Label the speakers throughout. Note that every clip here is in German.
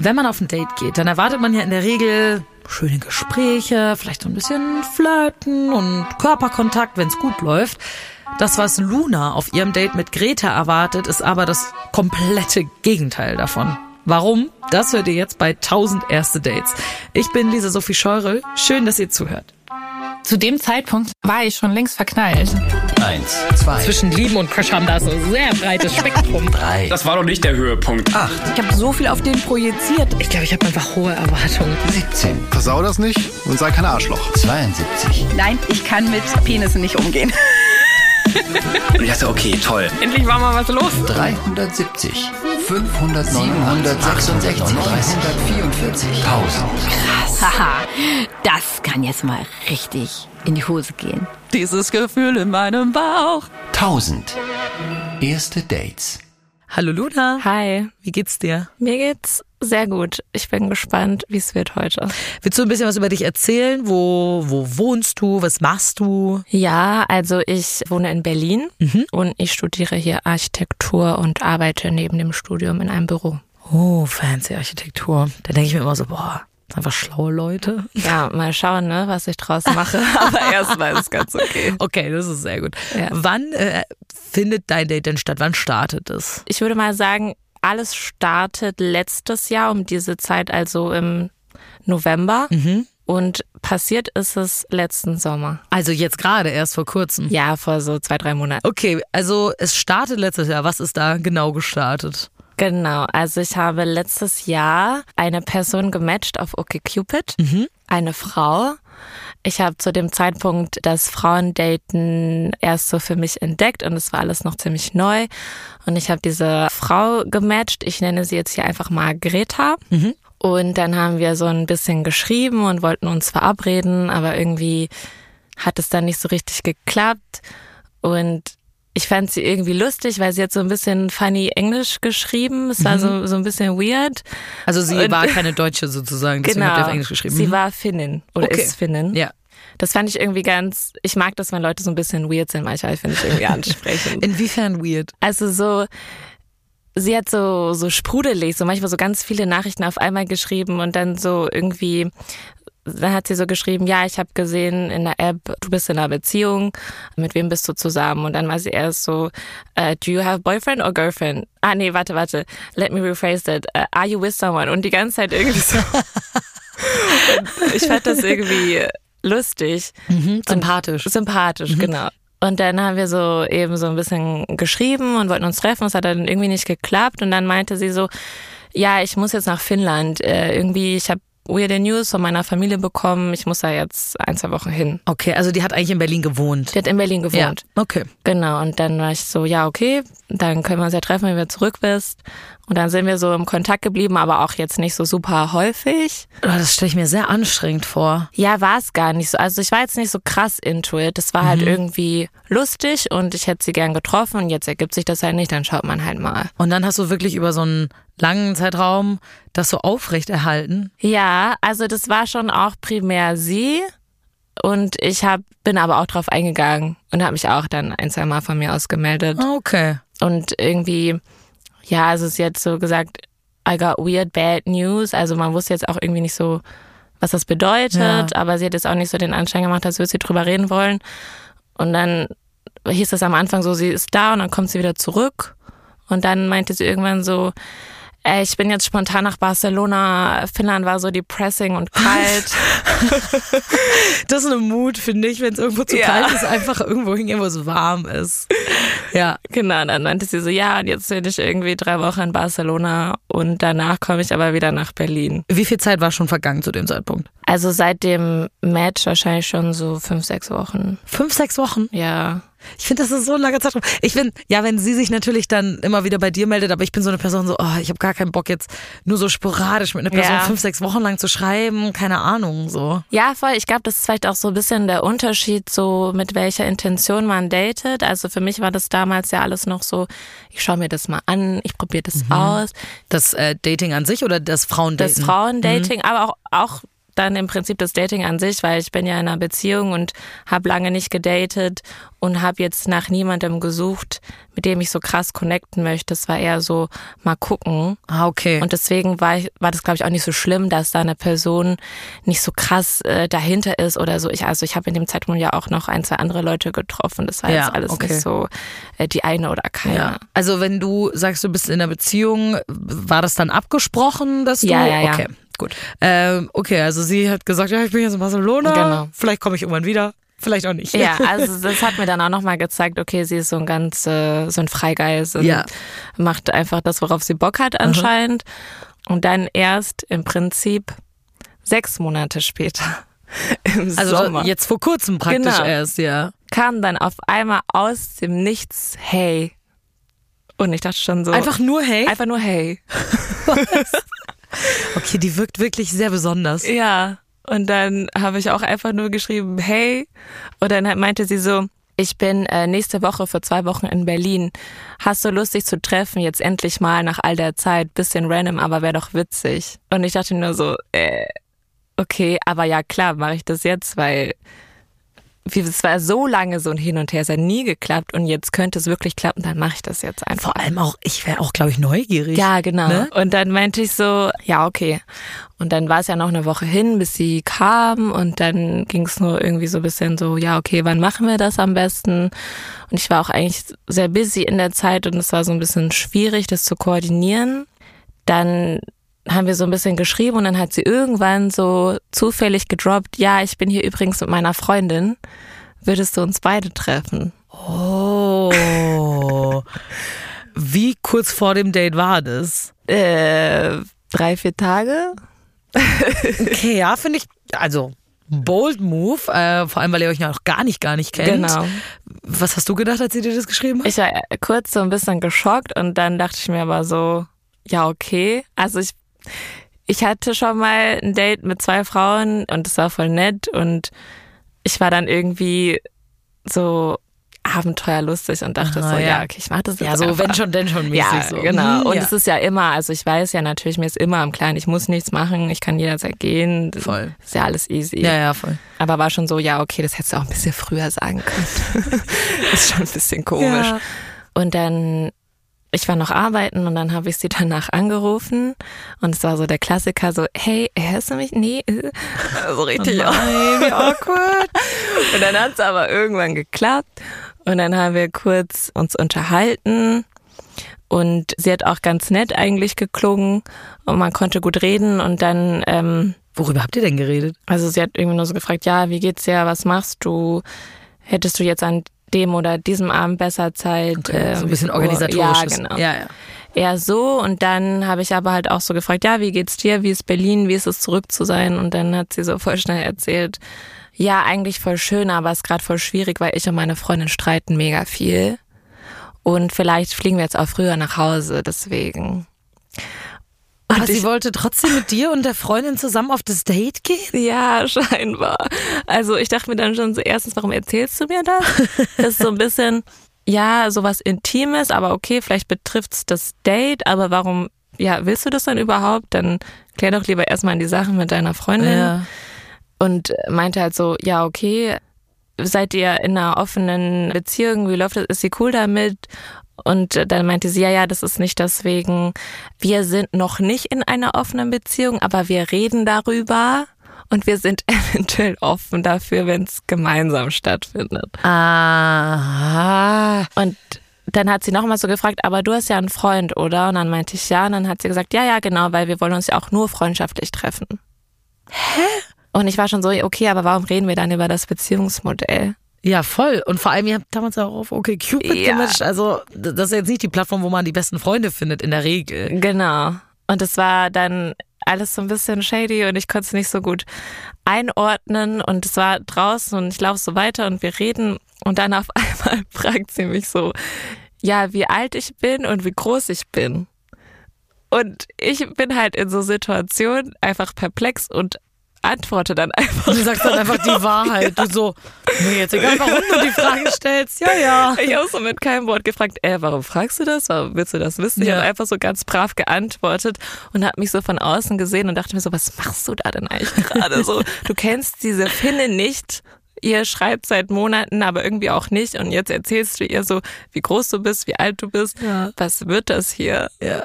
Speaker 1: Wenn man auf ein Date geht, dann erwartet man ja in der Regel schöne Gespräche, vielleicht so ein bisschen Flirten und Körperkontakt, wenn es gut läuft. Das, was Luna auf ihrem Date mit Greta erwartet, ist aber das komplette Gegenteil davon. Warum? Das hört ihr jetzt bei 1000 erste Dates. Ich bin Lisa Sophie Scheurel. Schön, dass ihr zuhört.
Speaker 2: Zu dem Zeitpunkt war ich schon längst verknallt.
Speaker 3: Eins, zwei,
Speaker 1: Zwischen Lieben und Crush haben da so ein sehr breites Spektrum.
Speaker 3: drei,
Speaker 4: Das war doch nicht der Höhepunkt.
Speaker 3: acht,
Speaker 2: Ich habe so viel auf den projiziert.
Speaker 1: Ich glaube, ich habe einfach hohe Erwartungen.
Speaker 3: 17,
Speaker 5: Versau das nicht und sei kein Arschloch.
Speaker 3: 72,
Speaker 6: Nein, ich kann mit Penissen nicht umgehen.
Speaker 4: Und ich dachte, okay, toll.
Speaker 2: Endlich war mal was los.
Speaker 3: 370, 500, 766, 344, 1000.
Speaker 6: Haha, das kann jetzt mal richtig in die Hose gehen.
Speaker 2: Dieses Gefühl in meinem Bauch.
Speaker 3: 1000. Erste Dates.
Speaker 1: Hallo Luna.
Speaker 7: Hi,
Speaker 1: Wie geht's dir?
Speaker 7: mir geht's sehr gut. Ich bin gespannt, wie es wird heute.
Speaker 1: Willst du ein bisschen was über dich erzählen? Wo, wo wohnst du? Was machst du?
Speaker 7: Ja, also ich wohne in Berlin und ich studiere hier Architektur und arbeite neben dem Studium in einem Büro.
Speaker 1: Oh, fancy Architektur. Da denke ich mir immer so, boah, das sind einfach schlaue Leute.
Speaker 7: Ja, mal schauen, ne, was ich draus mache. Aber erstmal ist es ganz okay.
Speaker 1: Okay, das ist sehr gut.
Speaker 7: Ja.
Speaker 1: Wann äh, findet dein Date denn statt? Wann startet es?
Speaker 7: Ich würde mal sagen, alles startet letztes Jahr um diese Zeit, also im November. Und passiert ist es letzten Sommer.
Speaker 1: Also jetzt gerade erst vor kurzem.
Speaker 7: Ja, vor so zwei, drei Monaten.
Speaker 1: Okay, also es startet letztes Jahr. Was ist da genau gestartet?
Speaker 7: Genau, also ich habe letztes Jahr eine Person gematcht auf OkCupid, eine Frau. Ich habe zu dem Zeitpunkt das Frauendaten erst so für mich entdeckt und es war alles noch ziemlich neu. Und ich habe diese Frau gematcht. Ich nenne sie jetzt hier einfach mal Greta. Und dann haben wir so ein bisschen geschrieben und wollten uns verabreden, aber irgendwie hat es dann nicht so richtig geklappt. Und ich fand sie irgendwie lustig, weil sie hat so ein bisschen funny Englisch geschrieben. Es war so, so ein bisschen weird.
Speaker 1: Also sie
Speaker 7: Und-
Speaker 1: war keine Deutsche sozusagen, deswegen
Speaker 7: genau.
Speaker 1: habt ihr auf Englisch geschrieben.
Speaker 7: Sie
Speaker 1: Mhm.
Speaker 7: war Finnin oder
Speaker 1: Okay.
Speaker 7: ist Finnin.
Speaker 1: Ja.
Speaker 7: Das fand ich irgendwie ganz, ich mag das, wenn Leute so ein bisschen weird sind, manchmal finde ich irgendwie ansprechend.
Speaker 1: Inwiefern weird?
Speaker 7: Also so, sie hat so, so sprudelig, so manchmal so ganz viele Nachrichten auf einmal geschrieben und dann so irgendwie, dann hat sie so geschrieben, ja, ich habe gesehen in der App, du bist in einer Beziehung, mit wem bist du zusammen? Und dann war sie erst so, äh, do you have boyfriend or girlfriend? Ah, nee, warte, warte, let me rephrase that. Äh, are you with someone? Und die ganze Zeit irgendwie so. ich fand das irgendwie lustig.
Speaker 1: Mhm, sympathisch.
Speaker 7: Sympathisch, genau. Und dann haben wir so eben so ein bisschen geschrieben und wollten uns treffen. Es hat dann irgendwie nicht geklappt. Und dann meinte sie so, ja, ich muss jetzt nach Finnland. Äh, irgendwie, ich habe weirde News von meiner Familie bekommen. Ich muss da jetzt ein, zwei Wochen hin.
Speaker 1: Okay, also die hat eigentlich in Berlin gewohnt.
Speaker 7: Die hat in Berlin gewohnt.
Speaker 1: Ja, okay.
Speaker 7: Genau, und dann war ich so, ja, okay, dann können wir uns ja treffen, wenn du zurück bist. Und dann sind wir so im Kontakt geblieben, aber auch jetzt nicht so super häufig.
Speaker 1: Oh, das stelle ich mir sehr anstrengend vor.
Speaker 7: Ja, war es gar nicht so. Also ich war jetzt nicht so krass into it. Das war halt irgendwie lustig und ich hätte sie gern getroffen und jetzt ergibt sich das halt nicht, dann schaut man halt mal.
Speaker 1: Und dann hast du wirklich über so einen langen Zeitraum das so aufrechterhalten.
Speaker 7: Ja, also das war schon auch primär sie und ich hab, bin aber auch drauf eingegangen und habe mich auch dann ein, zwei Mal von mir aus gemeldet.
Speaker 1: Okay.
Speaker 7: Und irgendwie, ja, also sie hat so gesagt, I got weird bad news. Also man wusste jetzt auch irgendwie nicht so, was das bedeutet,
Speaker 1: Ja.
Speaker 7: aber sie hat jetzt auch nicht so den Anschein gemacht, als würde sie drüber reden wollen. Und dann hieß es am Anfang so, sie ist da und dann kommt sie wieder zurück. Und dann meinte sie irgendwann so, ich bin jetzt spontan nach Barcelona. Finnland war so depressing und kalt.
Speaker 1: Das ist eine Mut, finde ich, wenn es irgendwo zu
Speaker 7: Ja.
Speaker 1: kalt ist, einfach irgendwo hingehen, wo es warm ist. Ja.
Speaker 7: genau, dann meinte sie so, ja, und jetzt bin ich irgendwie drei Wochen in Barcelona und danach komme ich aber wieder nach Berlin.
Speaker 1: Wie viel Zeit war schon vergangen zu dem Zeitpunkt?
Speaker 7: Also seit dem Match wahrscheinlich schon so fünf, sechs Wochen.
Speaker 1: Fünf, sechs Wochen?
Speaker 7: Ja.
Speaker 1: Ich finde, das ist so ein langer Zeitraum. Ich bin, ja, wenn sie sich natürlich dann immer wieder bei dir meldet, aber ich bin so eine Person so, oh, ich habe gar keinen Bock jetzt nur so sporadisch mit einer Person
Speaker 7: Ja.
Speaker 1: fünf, sechs Wochen lang zu schreiben, keine Ahnung, so.
Speaker 7: Ja, voll. Ich glaube, das ist vielleicht auch so ein bisschen der Unterschied, so mit welcher Intention man datet. Also für mich war das damals ja alles noch so, ich schaue mir das mal an, ich probiere das aus.
Speaker 1: Das äh, Dating an sich oder das Frauendating?
Speaker 7: Das Frauendating, aber auch, auch dann im Prinzip das Dating an sich, weil ich bin ja in einer Beziehung und habe lange nicht gedatet und habe jetzt nach niemandem gesucht, mit dem ich so krass connecten möchte. Es war eher so mal gucken.
Speaker 1: Ah, okay.
Speaker 7: Und deswegen war, ich, war das, glaube ich, auch nicht so schlimm, dass da eine Person nicht so krass äh, dahinter ist oder so. Ich, also ich habe in dem Zeitpunkt ja auch noch ein, zwei andere Leute getroffen. Das war
Speaker 1: Ja,
Speaker 7: jetzt alles
Speaker 1: okay.
Speaker 7: nicht so äh, die eine oder keine.
Speaker 1: ja. Also wenn du sagst, du bist in einer Beziehung, war das dann abgesprochen, dass du...
Speaker 7: Ja, ja, ja.
Speaker 1: Okay, gut. Ähm, okay, also sie hat gesagt, ja, ich bin jetzt in Barcelona.
Speaker 7: Genau.
Speaker 1: Vielleicht komme ich irgendwann wieder. Vielleicht auch nicht.
Speaker 7: Ja, also das hat mir dann auch nochmal gezeigt, okay, sie ist so ein ganz, äh, so ein Freigeist und
Speaker 1: Ja.
Speaker 7: macht einfach das, worauf sie Bock hat anscheinend. Und dann erst im Prinzip sechs Monate später, im
Speaker 1: Also
Speaker 7: Sommer,
Speaker 1: jetzt vor kurzem praktisch
Speaker 7: Genau.
Speaker 1: erst, ja.
Speaker 7: kam dann auf einmal aus dem Nichts, hey. Und ich dachte schon so,
Speaker 1: Einfach nur hey.
Speaker 7: einfach nur hey.
Speaker 1: Okay, die wirkt wirklich sehr besonders.
Speaker 7: Ja. Und dann habe ich auch einfach nur geschrieben, hey. Und dann meinte sie so, ich bin äh, nächste Woche für zwei Wochen in Berlin. Hast du Lust, dich zu treffen? Jetzt endlich mal nach all der Zeit. Bisschen random, aber wäre doch witzig. Und ich dachte nur so, äh, okay, aber ja klar, mache ich das jetzt, weil es war so lange so ein Hin und Her, es hat nie geklappt und jetzt könnte es wirklich klappen, dann mache ich das jetzt einfach.
Speaker 1: Vor allem auch, ich wäre auch, glaube ich, neugierig.
Speaker 7: Ja, genau.
Speaker 1: Ne?
Speaker 7: Und dann meinte ich so, ja, okay. Und dann war es ja noch eine Woche hin, bis sie kam und dann ging es nur irgendwie so ein bisschen so, ja, okay, wann machen wir das am besten? Und ich war auch eigentlich sehr busy in der Zeit und es war so ein bisschen schwierig, das zu koordinieren. Dann haben wir so ein bisschen geschrieben und dann hat sie irgendwann so zufällig gedroppt, ja, ich bin hier übrigens mit meiner Freundin. Würdest du uns beide treffen?
Speaker 1: Oh. Wie kurz vor dem Date war das?
Speaker 7: Äh, drei, vier Tage?
Speaker 1: Okay, ja, finde ich, also bold move, äh, vor allem, weil ihr euch ja auch gar nicht, gar nicht kennt.
Speaker 7: Genau.
Speaker 1: Was hast du gedacht, als sie dir das geschrieben hat?
Speaker 7: Ich war kurz so ein bisschen geschockt und dann dachte ich mir aber so, ja, okay. Also ich, ich hatte schon mal ein Date mit zwei Frauen und es war voll nett und ich war dann irgendwie so abenteuerlustig und dachte
Speaker 1: Aha,
Speaker 7: so,
Speaker 1: ja.
Speaker 7: okay, ich mach das jetzt
Speaker 1: ja, so
Speaker 7: einfach.
Speaker 1: wenn schon, denn schon mäßig
Speaker 7: Ja,
Speaker 1: so.
Speaker 7: genau.
Speaker 1: Mhm,
Speaker 7: Und
Speaker 1: ja.
Speaker 7: es ist ja immer, also ich weiß ja natürlich, mir ist immer am Klaren, ich muss nichts machen, ich kann jederzeit gehen.
Speaker 1: Voll.
Speaker 7: Ist ja alles easy.
Speaker 1: ja, ja, voll.
Speaker 7: Aber war schon so, ja, okay, das hättest du auch ein bisschen früher sagen können. ist schon ein bisschen komisch.
Speaker 1: Ja.
Speaker 7: Und dann, ich war noch arbeiten und dann habe ich sie danach angerufen und es war so der Klassiker, so, hey, hörst du mich? Nee, äh. so richtig.
Speaker 1: Oh nein, wie awkward.
Speaker 7: Und dann hat es aber irgendwann geklappt und dann haben wir kurz uns unterhalten und sie hat auch ganz nett eigentlich geklungen und man konnte gut reden und dann, ähm,
Speaker 1: Worüber habt ihr denn geredet?
Speaker 7: also sie hat irgendwie nur so gefragt, ja, wie geht's dir, was machst du? Hättest du jetzt an dem oder diesem Abend besser Zeit? äh,
Speaker 1: so ein
Speaker 7: wie
Speaker 1: bisschen organisatorisches.
Speaker 7: Ja, genau.
Speaker 1: Ja, ja.
Speaker 7: Eher so und dann habe ich aber halt auch so gefragt, ja, wie geht's dir? Wie ist Berlin? Wie ist es zurück zu sein? Und dann hat sie so voll schnell erzählt, ja, eigentlich voll schön, aber es ist gerade voll schwierig, weil ich und meine Freundin streiten mega viel. Und vielleicht fliegen wir jetzt auch früher nach Hause, deswegen.
Speaker 1: Aber sie wollte trotzdem mit dir und der Freundin zusammen auf das Date gehen?
Speaker 7: Ja, scheinbar. Also ich dachte mir dann schon so, erstens, warum erzählst du mir das? Das ist so ein bisschen, ja, sowas Intimes, aber okay, vielleicht betrifft's das Date, aber warum, ja, willst du das dann überhaupt? Dann klär doch lieber erstmal die Sachen mit deiner Freundin. Und meinte halt so, ja, okay, seid ihr in einer offenen Beziehung, wie läuft das, ist sie cool damit? Und dann meinte sie, ja, ja, das ist nicht deswegen, wir sind noch nicht in einer offenen Beziehung, aber wir reden darüber und wir sind eventuell offen dafür, wenn es gemeinsam stattfindet.
Speaker 1: Aha.
Speaker 7: Und dann hat sie nochmal so gefragt, aber du hast ja einen Freund, oder? Und dann meinte ich ja. Und dann hat sie gesagt, ja, ja, genau, weil wir wollen uns ja auch nur freundschaftlich treffen. Hä? Und ich war schon so, okay, aber warum reden wir dann über das Beziehungsmodell?
Speaker 1: Ja, voll. Und vor allem, ihr habt damals auch auf okay Cupid
Speaker 7: Ja.
Speaker 1: gematcht. Also, das ist jetzt nicht die Plattform, wo man die besten Freunde findet, in der Regel.
Speaker 7: Genau. Und es war dann alles so ein bisschen shady und ich konnte es nicht so gut einordnen. Und es war draußen und ich laufe so weiter und wir reden. Und dann auf einmal fragt sie mich so, ja, wie alt ich bin und wie groß ich bin. Und ich bin halt in so Situationen einfach perplex und antworte dann einfach.
Speaker 1: Du sagst dann einfach die Wahrheit. Du so, mir jetzt egal, warum du die Frage stellst. Ja, ja.
Speaker 7: Ich habe so mit keinem Wort gefragt, äh, warum fragst du das? Warum willst du das wissen? Ich
Speaker 1: Ja.
Speaker 7: habe einfach so ganz brav geantwortet und habe mich so von außen gesehen und dachte mir so, was machst du da denn eigentlich gerade? so, du kennst diese Finne nicht. Ihr schreibt seit Monaten, aber irgendwie auch nicht. Und jetzt erzählst du ihr so, wie groß du bist, wie alt du bist.
Speaker 1: Ja.
Speaker 7: Was wird das hier?
Speaker 1: ja.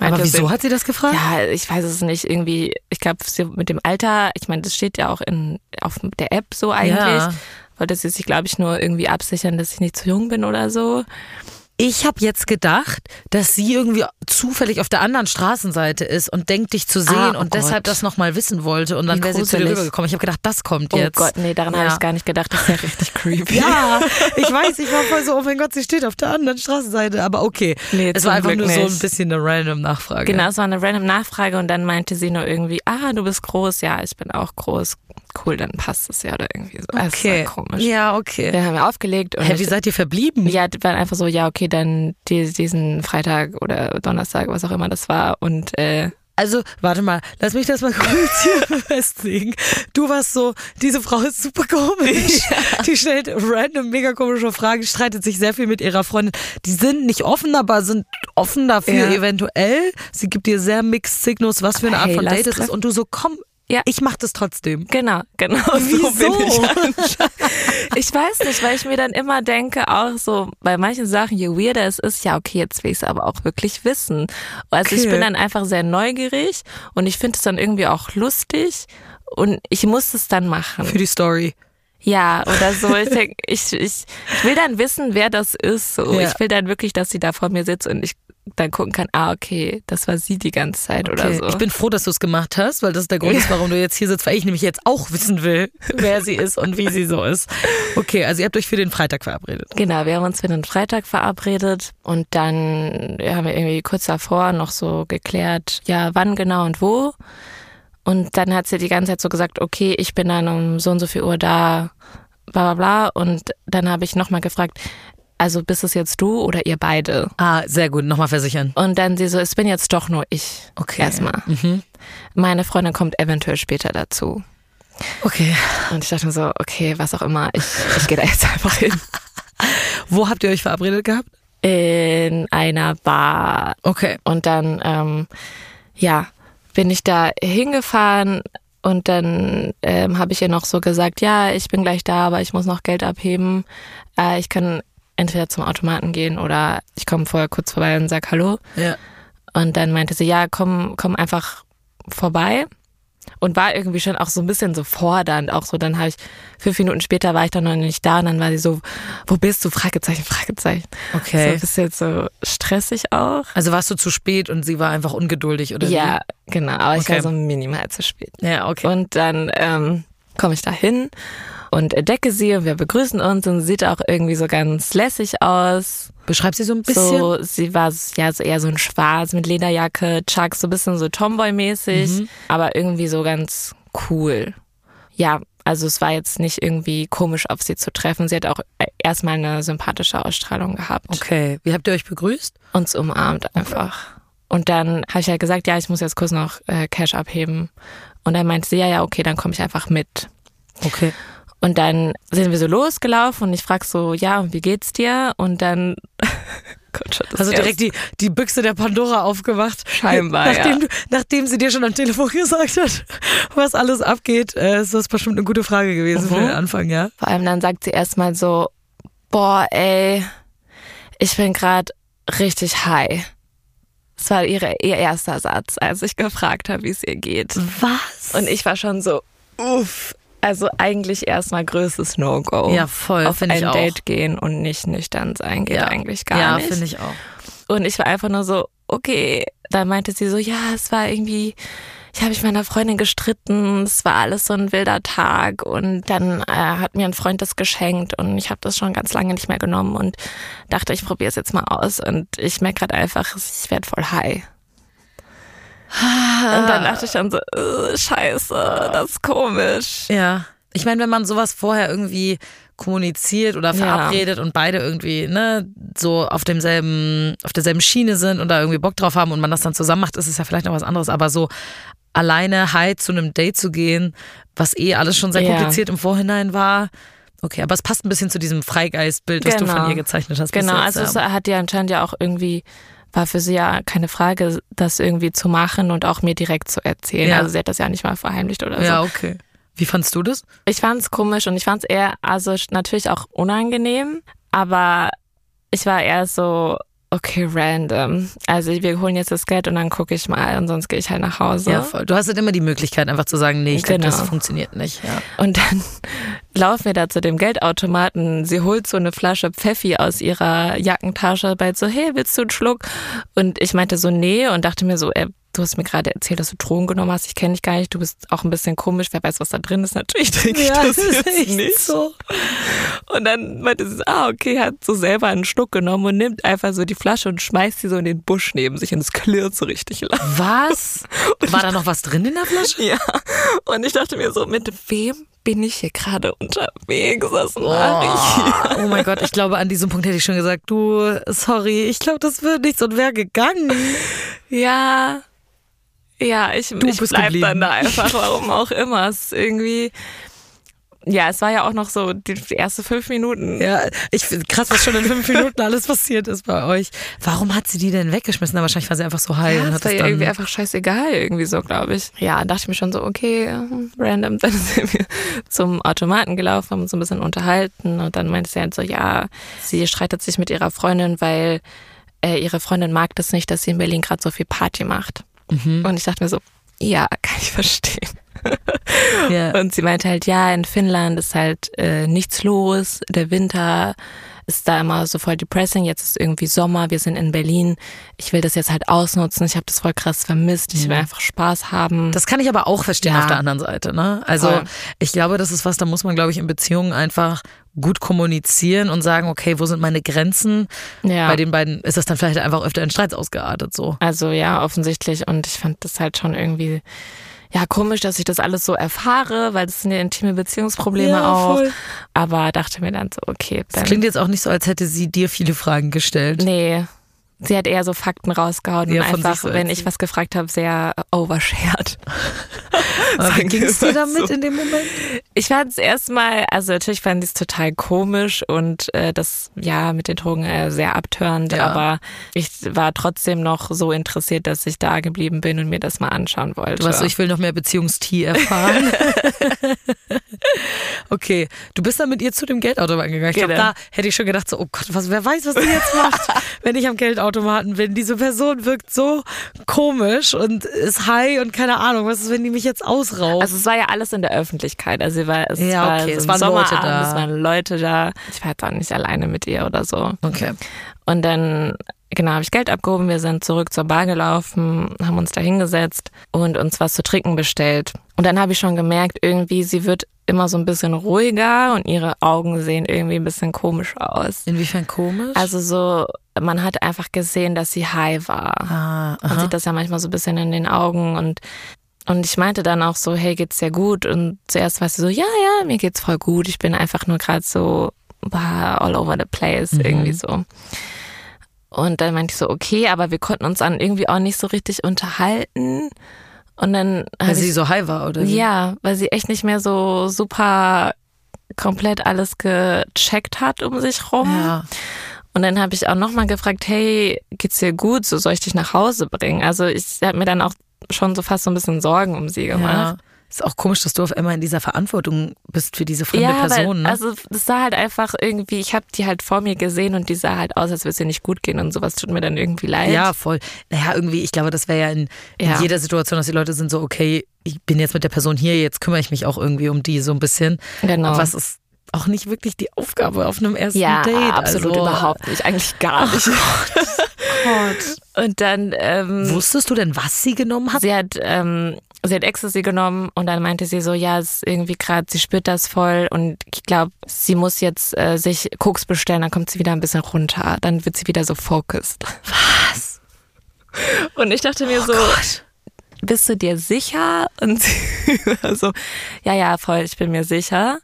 Speaker 1: Aber wieso hat sie das gefragt?
Speaker 7: Ja, ich weiß es nicht. Irgendwie, ich glaube, mit dem Alter, ich meine, das steht ja auch in, auf der App so eigentlich.
Speaker 1: Ja.
Speaker 7: Wollte sie sich, glaube ich, nur irgendwie absichern, dass ich nicht zu jung bin oder so.
Speaker 1: Ich habe jetzt gedacht, dass sie irgendwie zufällig auf der anderen Straßenseite ist und denkt, dich zu sehen
Speaker 7: Ah, oh
Speaker 1: und deshalb
Speaker 7: Gott.
Speaker 1: das nochmal wissen wollte. Und dann wäre sie zu dir rübergekommen. Ich habe gedacht, das kommt
Speaker 7: Oh
Speaker 1: jetzt.
Speaker 7: Gott, nee, daran habe
Speaker 1: Ja.
Speaker 7: ich gar nicht gedacht. Das ist ja richtig creepy.
Speaker 1: Ja, ich weiß, ich war voll so, oh mein Gott, sie steht auf der anderen Straßenseite. Aber okay,
Speaker 7: Nee,
Speaker 1: es war einfach
Speaker 7: Glück
Speaker 1: nur so ein
Speaker 7: nicht.
Speaker 1: bisschen eine random Nachfrage.
Speaker 7: Genau, es war eine random Nachfrage und dann meinte sie nur irgendwie, ah, du bist groß. Ja, ich bin auch groß. Cool, dann passt es ja oder irgendwie so.
Speaker 1: Okay.
Speaker 7: war komisch.
Speaker 1: Ja, okay.
Speaker 7: Wir haben ja aufgelegt und
Speaker 1: Hä, wie seid ihr verblieben?
Speaker 7: ja, die waren einfach so, ja, okay, dann die, diesen Freitag oder Donnerstag, was auch immer das war und äh,
Speaker 1: Also, warte mal, lass mich das mal kurz hier festlegen. Du warst so, diese Frau ist super komisch. Die stellt random, mega komische Fragen, streitet sich sehr viel mit ihrer Freundin. Die sind nicht offen, aber sind offen dafür
Speaker 7: Ja.
Speaker 1: eventuell. Sie gibt dir sehr mixed Signals, was für eine Art
Speaker 7: Hey,
Speaker 1: von Date es ist. Und du so, komm,
Speaker 7: Ja.
Speaker 1: ich mach das trotzdem.
Speaker 7: Genau, genau.
Speaker 1: Wieso?
Speaker 7: So bin ich ich weiß nicht, weil ich mir dann immer denke, auch so bei manchen Sachen, je weirder es ist, ja, okay, jetzt will ich es aber auch wirklich wissen. Also ich
Speaker 1: Okay.
Speaker 7: bin dann einfach sehr neugierig und ich finde es dann irgendwie auch lustig und ich muss es dann machen.
Speaker 1: Für die Story.
Speaker 7: Ja, oder so. Ich, denk, ich, ich, ich will dann wissen, wer das ist. So.
Speaker 1: Ja.
Speaker 7: Ich will dann wirklich, dass sie da vor mir sitzt und ich dann gucken kann, ah, okay, das war sie die ganze Zeit oder
Speaker 1: Okay.
Speaker 7: so.
Speaker 1: Ich bin froh, dass du es gemacht hast, weil das ist der Grund, ist, warum du jetzt hier sitzt, weil ich nämlich jetzt auch wissen will, wer sie ist und wie sie so ist. Okay, also ihr habt euch für den Freitag verabredet.
Speaker 7: Genau, wir haben uns für den Freitag verabredet und dann haben wir irgendwie kurz davor noch so geklärt, ja, wann genau und wo. Und dann hat sie die ganze Zeit so gesagt, okay, ich bin dann um so und so viel Uhr da, bla bla bla. Und dann habe ich nochmal gefragt, also bist es jetzt du oder ihr beide?
Speaker 1: Ah, sehr gut, nochmal versichern.
Speaker 7: Und dann sie so, es bin jetzt doch nur ich.
Speaker 1: Okay.
Speaker 7: Erstmal. Meine Freundin kommt eventuell später dazu.
Speaker 1: Okay.
Speaker 7: Und ich dachte mir so, okay, was auch immer, ich, ich gehe da jetzt einfach hin.
Speaker 1: Wo habt ihr euch verabredet gehabt?
Speaker 7: In einer Bar.
Speaker 1: Okay.
Speaker 7: Und dann, ähm, ja, bin ich da hingefahren und dann ähm, habe ich ihr noch so gesagt, ja, ich bin gleich da, aber ich muss noch Geld abheben. Äh, ich kann entweder zum Automaten gehen oder ich komme vorher kurz vorbei und sag Hallo.
Speaker 1: Ja.
Speaker 7: Und dann meinte sie, ja, komm, komm einfach vorbei. Und war irgendwie schon auch so ein bisschen so fordernd. Auch so, dann habe ich, fünf Minuten später war ich dann noch nicht da und dann war sie so, wo bist du? Fragezeichen, Fragezeichen.
Speaker 1: Okay.
Speaker 7: So ein bisschen so stressig auch.
Speaker 1: Also warst du zu spät und sie war einfach ungeduldig, oder
Speaker 7: Ja, genau. Aber ich
Speaker 1: Okay.
Speaker 7: war so minimal zu spät.
Speaker 1: wie? Ja, okay.
Speaker 7: Und dann ähm, komme ich da hin und entdecke sie und wir begrüßen uns und sie sieht auch irgendwie so ganz lässig aus.
Speaker 1: Beschreib sie so ein bisschen.
Speaker 7: So, sie war ja so eher so ein Schwarz mit Lederjacke, Chucks, so ein bisschen so Tomboy-mäßig,
Speaker 1: Mhm.
Speaker 7: aber irgendwie so ganz cool. Ja, also es war jetzt nicht irgendwie komisch, auf sie zu treffen. Sie hat auch äh, erstmal eine sympathische Ausstrahlung gehabt.
Speaker 1: Okay. Wie habt ihr euch begrüßt?
Speaker 7: uns umarmt einfach. Und dann habe ich halt gesagt, ja, ich muss jetzt kurz noch äh, Cash abheben. Und dann meinte sie, ja, ja, okay, dann komme ich einfach mit.
Speaker 1: Okay.
Speaker 7: Und dann sind wir so losgelaufen und ich frag so, ja, und wie geht's dir? Und dann Gott, schon das
Speaker 1: Also direkt die, die Büchse der Pandora aufgemacht.
Speaker 7: Scheinbar,
Speaker 1: nachdem,
Speaker 7: ja.
Speaker 1: du, nachdem sie dir schon am Telefon gesagt hat, was alles abgeht, äh, ist das bestimmt eine gute Frage gewesen für
Speaker 7: Mhm.
Speaker 1: den Anfang, ja?
Speaker 7: Vor allem dann sagt sie erstmal so, boah, ey, ich bin gerade richtig high. Das war ihre, ihr erster Satz, als ich gefragt habe, wie es ihr geht.
Speaker 1: Was?
Speaker 7: Und ich war schon so, uff. Also eigentlich erstmal größtes No-Go.
Speaker 1: Ja, voll,
Speaker 7: Auf
Speaker 1: finde ich
Speaker 7: ein
Speaker 1: auch.
Speaker 7: Date gehen und nicht nüchtern sein geht
Speaker 1: ja.
Speaker 7: eigentlich gar
Speaker 1: ja,
Speaker 7: nicht.
Speaker 1: finde ich auch.
Speaker 7: Und ich war einfach nur so, okay. Dann meinte sie so, ja, es war irgendwie, ich habe mich meiner Freundin gestritten, es war alles so ein wilder Tag und dann äh, hat mir ein Freund das geschenkt und ich habe das schon ganz lange nicht mehr genommen und dachte, ich probiere es jetzt mal aus und ich merke gerade einfach, ich werde voll high. Und dann dachte ich dann so, äh, scheiße, das ist komisch.
Speaker 1: Ja. Ich meine, wenn man sowas vorher irgendwie kommuniziert oder verabredet und beide irgendwie, ne, so auf demselben, auf derselben Schiene sind und da irgendwie Bock drauf haben und man das dann zusammen macht, ist es ja vielleicht noch was anderes. Aber so alleine high zu einem Date zu gehen, was eh alles schon sehr
Speaker 7: Ja.
Speaker 1: kompliziert im Vorhinein war. Okay, aber es passt ein bisschen zu diesem Freigeistbild, was du von ihr gezeichnet hast.
Speaker 7: Genau,
Speaker 1: jetzt,
Speaker 7: also
Speaker 1: ja.
Speaker 7: es hat ja anscheinend ja auch irgendwie, war für sie ja keine Frage, das irgendwie zu machen und auch mir direkt zu erzählen.
Speaker 1: Ja.
Speaker 7: Also sie hat das ja nicht mal verheimlicht oder
Speaker 1: ja,
Speaker 7: so.
Speaker 1: okay. Wie fandst du das?
Speaker 7: Ich fand es komisch und ich fand es eher, also natürlich auch unangenehm, aber ich war eher so, okay, random. Also wir holen jetzt das Geld und dann gucke ich mal und sonst gehe ich halt nach Hause.
Speaker 1: Ja, voll. Du hast halt immer die Möglichkeit, einfach zu sagen, nee, ich glaube,
Speaker 7: Genau.
Speaker 1: das funktioniert nicht. Ja.
Speaker 7: Und dann laufen wir da zu dem Geldautomaten. Sie holt so eine Flasche Pfeffi aus ihrer Jackentasche, bei so, hey, willst du einen Schluck? Und ich meinte so, nee, und dachte mir so, ey, du hast mir gerade erzählt, dass du Drogen genommen hast. Ich kenne dich gar nicht. Du bist auch ein bisschen komisch. Wer weiß, was da drin ist. Natürlich trinke ich das jetzt nicht.
Speaker 1: so.
Speaker 7: Und dann meinte sie ah, okay, hat so selber einen Schluck genommen und nimmt einfach so die Flasche und schmeißt sie so in den Busch neben sich und es klirrt so richtig laut.
Speaker 1: Was? War da noch was drin in der Flasche?
Speaker 7: Ja. Und ich dachte mir so, mit wem bin ich hier gerade unterwegs? Was mache ich hier?
Speaker 1: Oh, oh mein Gott, ich glaube, an diesem Punkt hätte ich schon gesagt, du, sorry, ich glaube, das wird nichts und wäre gegangen.
Speaker 7: Ja. Ja, ich, ich
Speaker 1: bist
Speaker 7: bleib
Speaker 1: geblieben.
Speaker 7: dann da einfach, warum auch immer. Es ist irgendwie. Ja, es war ja auch noch so die ersten fünf Minuten.
Speaker 1: Ja, ich finde krass, was schon in fünf Minuten alles passiert ist bei euch. Warum hat sie die denn weggeschmissen? Na, wahrscheinlich war sie einfach so high
Speaker 7: Ja,
Speaker 1: und
Speaker 7: das
Speaker 1: hat
Speaker 7: war
Speaker 1: das
Speaker 7: ihr
Speaker 1: dann.
Speaker 7: irgendwie einfach scheißegal, irgendwie so, glaube ich. Ja, dachte ich mir schon so, okay, random. Dann sind wir zum Automaten gelaufen, haben uns so ein bisschen unterhalten und dann meinte sie halt so, ja, sie streitet sich mit ihrer Freundin, weil äh, ihre Freundin mag das nicht, dass sie in Berlin gerade so viel Party macht.
Speaker 1: Mhm.
Speaker 7: Und ich dachte mir so, ja, kann ich verstehen.
Speaker 1: ja.
Speaker 7: Und sie meinte halt, ja, in Finnland ist halt äh, nichts los, der Winter ist da immer so voll depressing, jetzt ist irgendwie Sommer, wir sind in Berlin, ich will das jetzt halt ausnutzen, ich habe das voll krass vermisst, ich will einfach Spaß haben.
Speaker 1: Das kann ich aber auch verstehen
Speaker 7: Ja.
Speaker 1: auf der anderen Seite. Ne? Also
Speaker 7: Voll.
Speaker 1: ich glaube, das ist was, da muss man, glaube ich, in Beziehungen einfach gut kommunizieren und sagen, okay, wo sind meine Grenzen?
Speaker 7: ja.
Speaker 1: Bei den beiden ist das dann vielleicht einfach öfter in Streits ausgeartet so.
Speaker 7: Also ja, offensichtlich. Und ich fand das halt schon irgendwie, ja, komisch, dass ich das alles so erfahre, weil das sind ja intime Beziehungsprobleme
Speaker 1: Ja,
Speaker 7: auch.
Speaker 1: voll.
Speaker 7: Aber dachte mir dann so, okay,
Speaker 1: Das
Speaker 7: dann,
Speaker 1: klingt jetzt auch nicht so, als hätte sie dir viele Fragen gestellt.
Speaker 7: nee. Sie hat eher so Fakten rausgehauen
Speaker 1: Ja,
Speaker 7: und einfach, wenn ich was gefragt habe, sehr overshared.
Speaker 1: Aber wie
Speaker 7: wir
Speaker 1: ging's dir damit
Speaker 7: so.
Speaker 1: in dem Moment?
Speaker 7: Ich fand es erstmal, also natürlich fand ich es total komisch und äh, das ja mit den Drogen äh, sehr abtörend,
Speaker 1: Ja.
Speaker 7: aber ich war trotzdem noch so interessiert, dass ich da geblieben bin und mir das mal anschauen wollte.
Speaker 1: Du weißt, so, ich will noch mehr Beziehungstee erfahren. okay, du bist dann mit ihr zu dem Geldautomaten gegangen. Ich glaube,
Speaker 7: Genau.
Speaker 1: da hätte ich schon gedacht, so, oh Gott, was, wer weiß, was die jetzt macht, wenn ich am Geldautomaten bin. Diese Person wirkt so komisch und ist high und keine Ahnung, was ist, wenn die mich jetzt ausraubt?
Speaker 7: Also es war ja alles in der Öffentlichkeit. Also es war, es
Speaker 1: Ja,
Speaker 7: war
Speaker 1: okay,
Speaker 7: so
Speaker 1: es waren Leute da.
Speaker 7: es waren Leute da. Ich war jetzt auch nicht alleine mit ihr oder so.
Speaker 1: okay.
Speaker 7: Und dann, genau, habe ich Geld abgehoben. Wir sind zurück zur Bar gelaufen, haben uns da hingesetzt und uns was zu trinken bestellt. Und dann habe ich schon gemerkt, irgendwie, sie wird immer so ein bisschen ruhiger und ihre Augen sehen irgendwie ein bisschen komisch aus.
Speaker 1: Inwiefern komisch?
Speaker 7: Also so, man hat einfach gesehen, dass sie high war.
Speaker 1: ah,
Speaker 7: Man sieht das ja manchmal so ein bisschen in den Augen und und ich meinte dann auch so, hey, geht's dir gut? Und zuerst war sie so, ja, ja, mir geht's voll gut. Ich bin einfach nur gerade so bah, all over the place,
Speaker 1: Mhm.
Speaker 7: irgendwie so. Und dann meinte ich so, okay, aber wir konnten uns dann irgendwie auch nicht so richtig unterhalten. Und dann
Speaker 1: Weil sie
Speaker 7: ich,
Speaker 1: so high war, oder?
Speaker 7: ja, weil sie echt nicht mehr so super komplett alles gecheckt hat um sich rum.
Speaker 1: Ja.
Speaker 7: Und dann habe ich auch nochmal gefragt, hey, geht's dir gut? So soll ich dich nach Hause bringen? Also ich habe mir dann auch schon so fast so ein bisschen Sorgen um sie
Speaker 1: ja. Ist auch komisch, dass du auf einmal in dieser Verantwortung bist für diese fremde Person.
Speaker 7: weil,
Speaker 1: ne?
Speaker 7: also das sah halt einfach irgendwie, ich habe die halt vor mir gesehen und die sah halt aus, als würde es ihr nicht gut gehen und sowas tut mir dann irgendwie leid.
Speaker 1: Ja, voll. Naja, irgendwie, ich glaube, das wäre ja in, in
Speaker 7: Ja.
Speaker 1: jeder Situation, dass die Leute sind so, okay, ich bin jetzt mit der Person hier, jetzt kümmere ich mich auch irgendwie um die so ein bisschen.
Speaker 7: Genau.
Speaker 1: Aber es ist auch nicht wirklich die Aufgabe auf einem ersten
Speaker 7: ja,
Speaker 1: Date.
Speaker 7: absolut
Speaker 1: also,
Speaker 7: überhaupt nicht, eigentlich gar nicht. Und dann ähm,
Speaker 1: Wusstest du denn, was sie genommen hat?
Speaker 7: Sie hat, ähm, sie hat Ecstasy genommen und dann meinte sie so, ja, es ist irgendwie gerade, sie spürt das voll und ich glaube, sie muss jetzt äh, sich Koks bestellen, dann kommt sie wieder ein bisschen runter, dann wird sie wieder so focused.
Speaker 1: Was?
Speaker 7: Und ich dachte mir so, bist du dir sicher? Und sie war so, ja, ja, voll, ich bin mir sicher.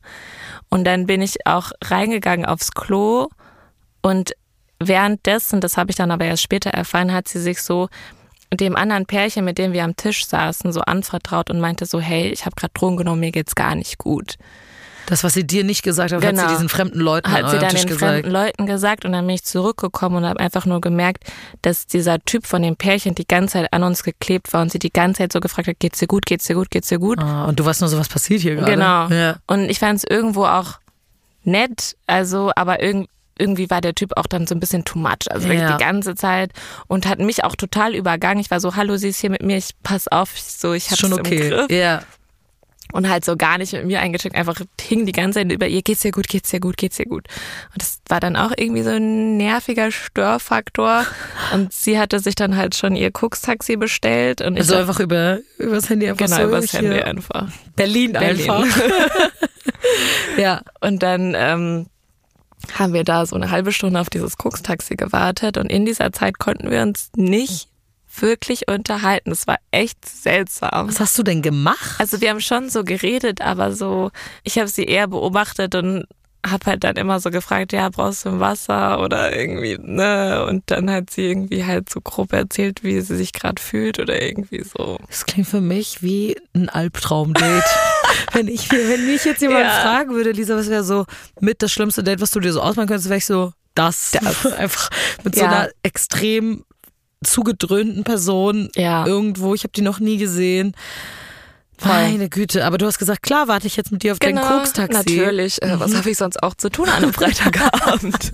Speaker 7: Und dann bin ich auch reingegangen aufs Klo und währenddessen, das habe ich dann aber erst später erfahren, hat sie sich so dem anderen Pärchen, mit dem wir am Tisch saßen, so anvertraut und meinte so, hey, ich habe gerade Drogen genommen, mir geht's gar nicht gut.
Speaker 1: Das, was sie dir nicht gesagt hat, hat
Speaker 7: Genau.
Speaker 1: sie diesen fremden Leuten an
Speaker 7: Hat sie dann
Speaker 1: Tisch
Speaker 7: den
Speaker 1: gesagt.
Speaker 7: fremden Leuten gesagt und dann bin ich zurückgekommen und habe einfach nur gemerkt, dass dieser Typ von dem Pärchen die ganze Zeit an uns geklebt war und sie die ganze Zeit so gefragt hat, geht's dir gut, geht's dir gut, geht's dir gut?
Speaker 1: Ah, und du weißt nur so, was passiert hier gerade.
Speaker 7: Genau.
Speaker 1: Ja.
Speaker 7: Und ich fand es irgendwo auch nett, also, aber irg irgendwie war der Typ auch dann so ein bisschen too much, also
Speaker 1: Ja.
Speaker 7: die ganze Zeit und hat mich auch total übergangen. Ich war so, hallo, sie ist hier mit mir, ich pass auf, ich so, ich hab's
Speaker 1: Schon
Speaker 7: im
Speaker 1: okay.
Speaker 7: Griff
Speaker 1: Ja.
Speaker 7: und halt so gar nicht mit mir eingecheckt, einfach hing die ganze Zeit über ihr, geht's dir gut, geht's dir gut, geht's dir gut. Und das war dann auch irgendwie so ein nerviger Störfaktor und sie hatte sich dann halt schon ihr Koks-Taxi bestellt und
Speaker 1: Also einfach über übers Handy einfach
Speaker 7: genau,
Speaker 1: so
Speaker 7: übers
Speaker 1: hier.
Speaker 7: Handy einfach.
Speaker 1: Berlin,
Speaker 7: Berlin.
Speaker 1: einfach. ja.
Speaker 7: Und dann ähm, haben wir da so eine halbe Stunde auf dieses Koks-Taxi gewartet und in dieser Zeit konnten wir uns nicht wirklich unterhalten. Es war echt seltsam.
Speaker 1: Was hast du denn gemacht?
Speaker 7: Also wir haben schon so geredet, aber so, ich habe sie eher beobachtet und habe halt dann immer so gefragt, ja, brauchst du ein Wasser oder irgendwie, ne? Und dann hat sie irgendwie halt so grob erzählt, wie sie sich gerade fühlt oder irgendwie so.
Speaker 1: Das klingt für mich wie ein Albtraum-Date. wenn, ich, wenn mich jetzt jemand
Speaker 7: Ja.
Speaker 1: fragen würde, Lisa, was wäre so mit das schlimmste Date, was du dir so ausmachen könntest, wäre ich so, das. Einfach mit so
Speaker 7: Ja.
Speaker 1: einer extrem zugedröhnten Person
Speaker 7: Ja.
Speaker 1: irgendwo. Ich habe die noch nie gesehen. Meine Güte, aber du hast gesagt, klar, warte ich jetzt mit dir auf dein Koks-Taxi.
Speaker 7: Genau, Natürlich. Äh, Was habe ich sonst auch zu tun an einem Freitagabend?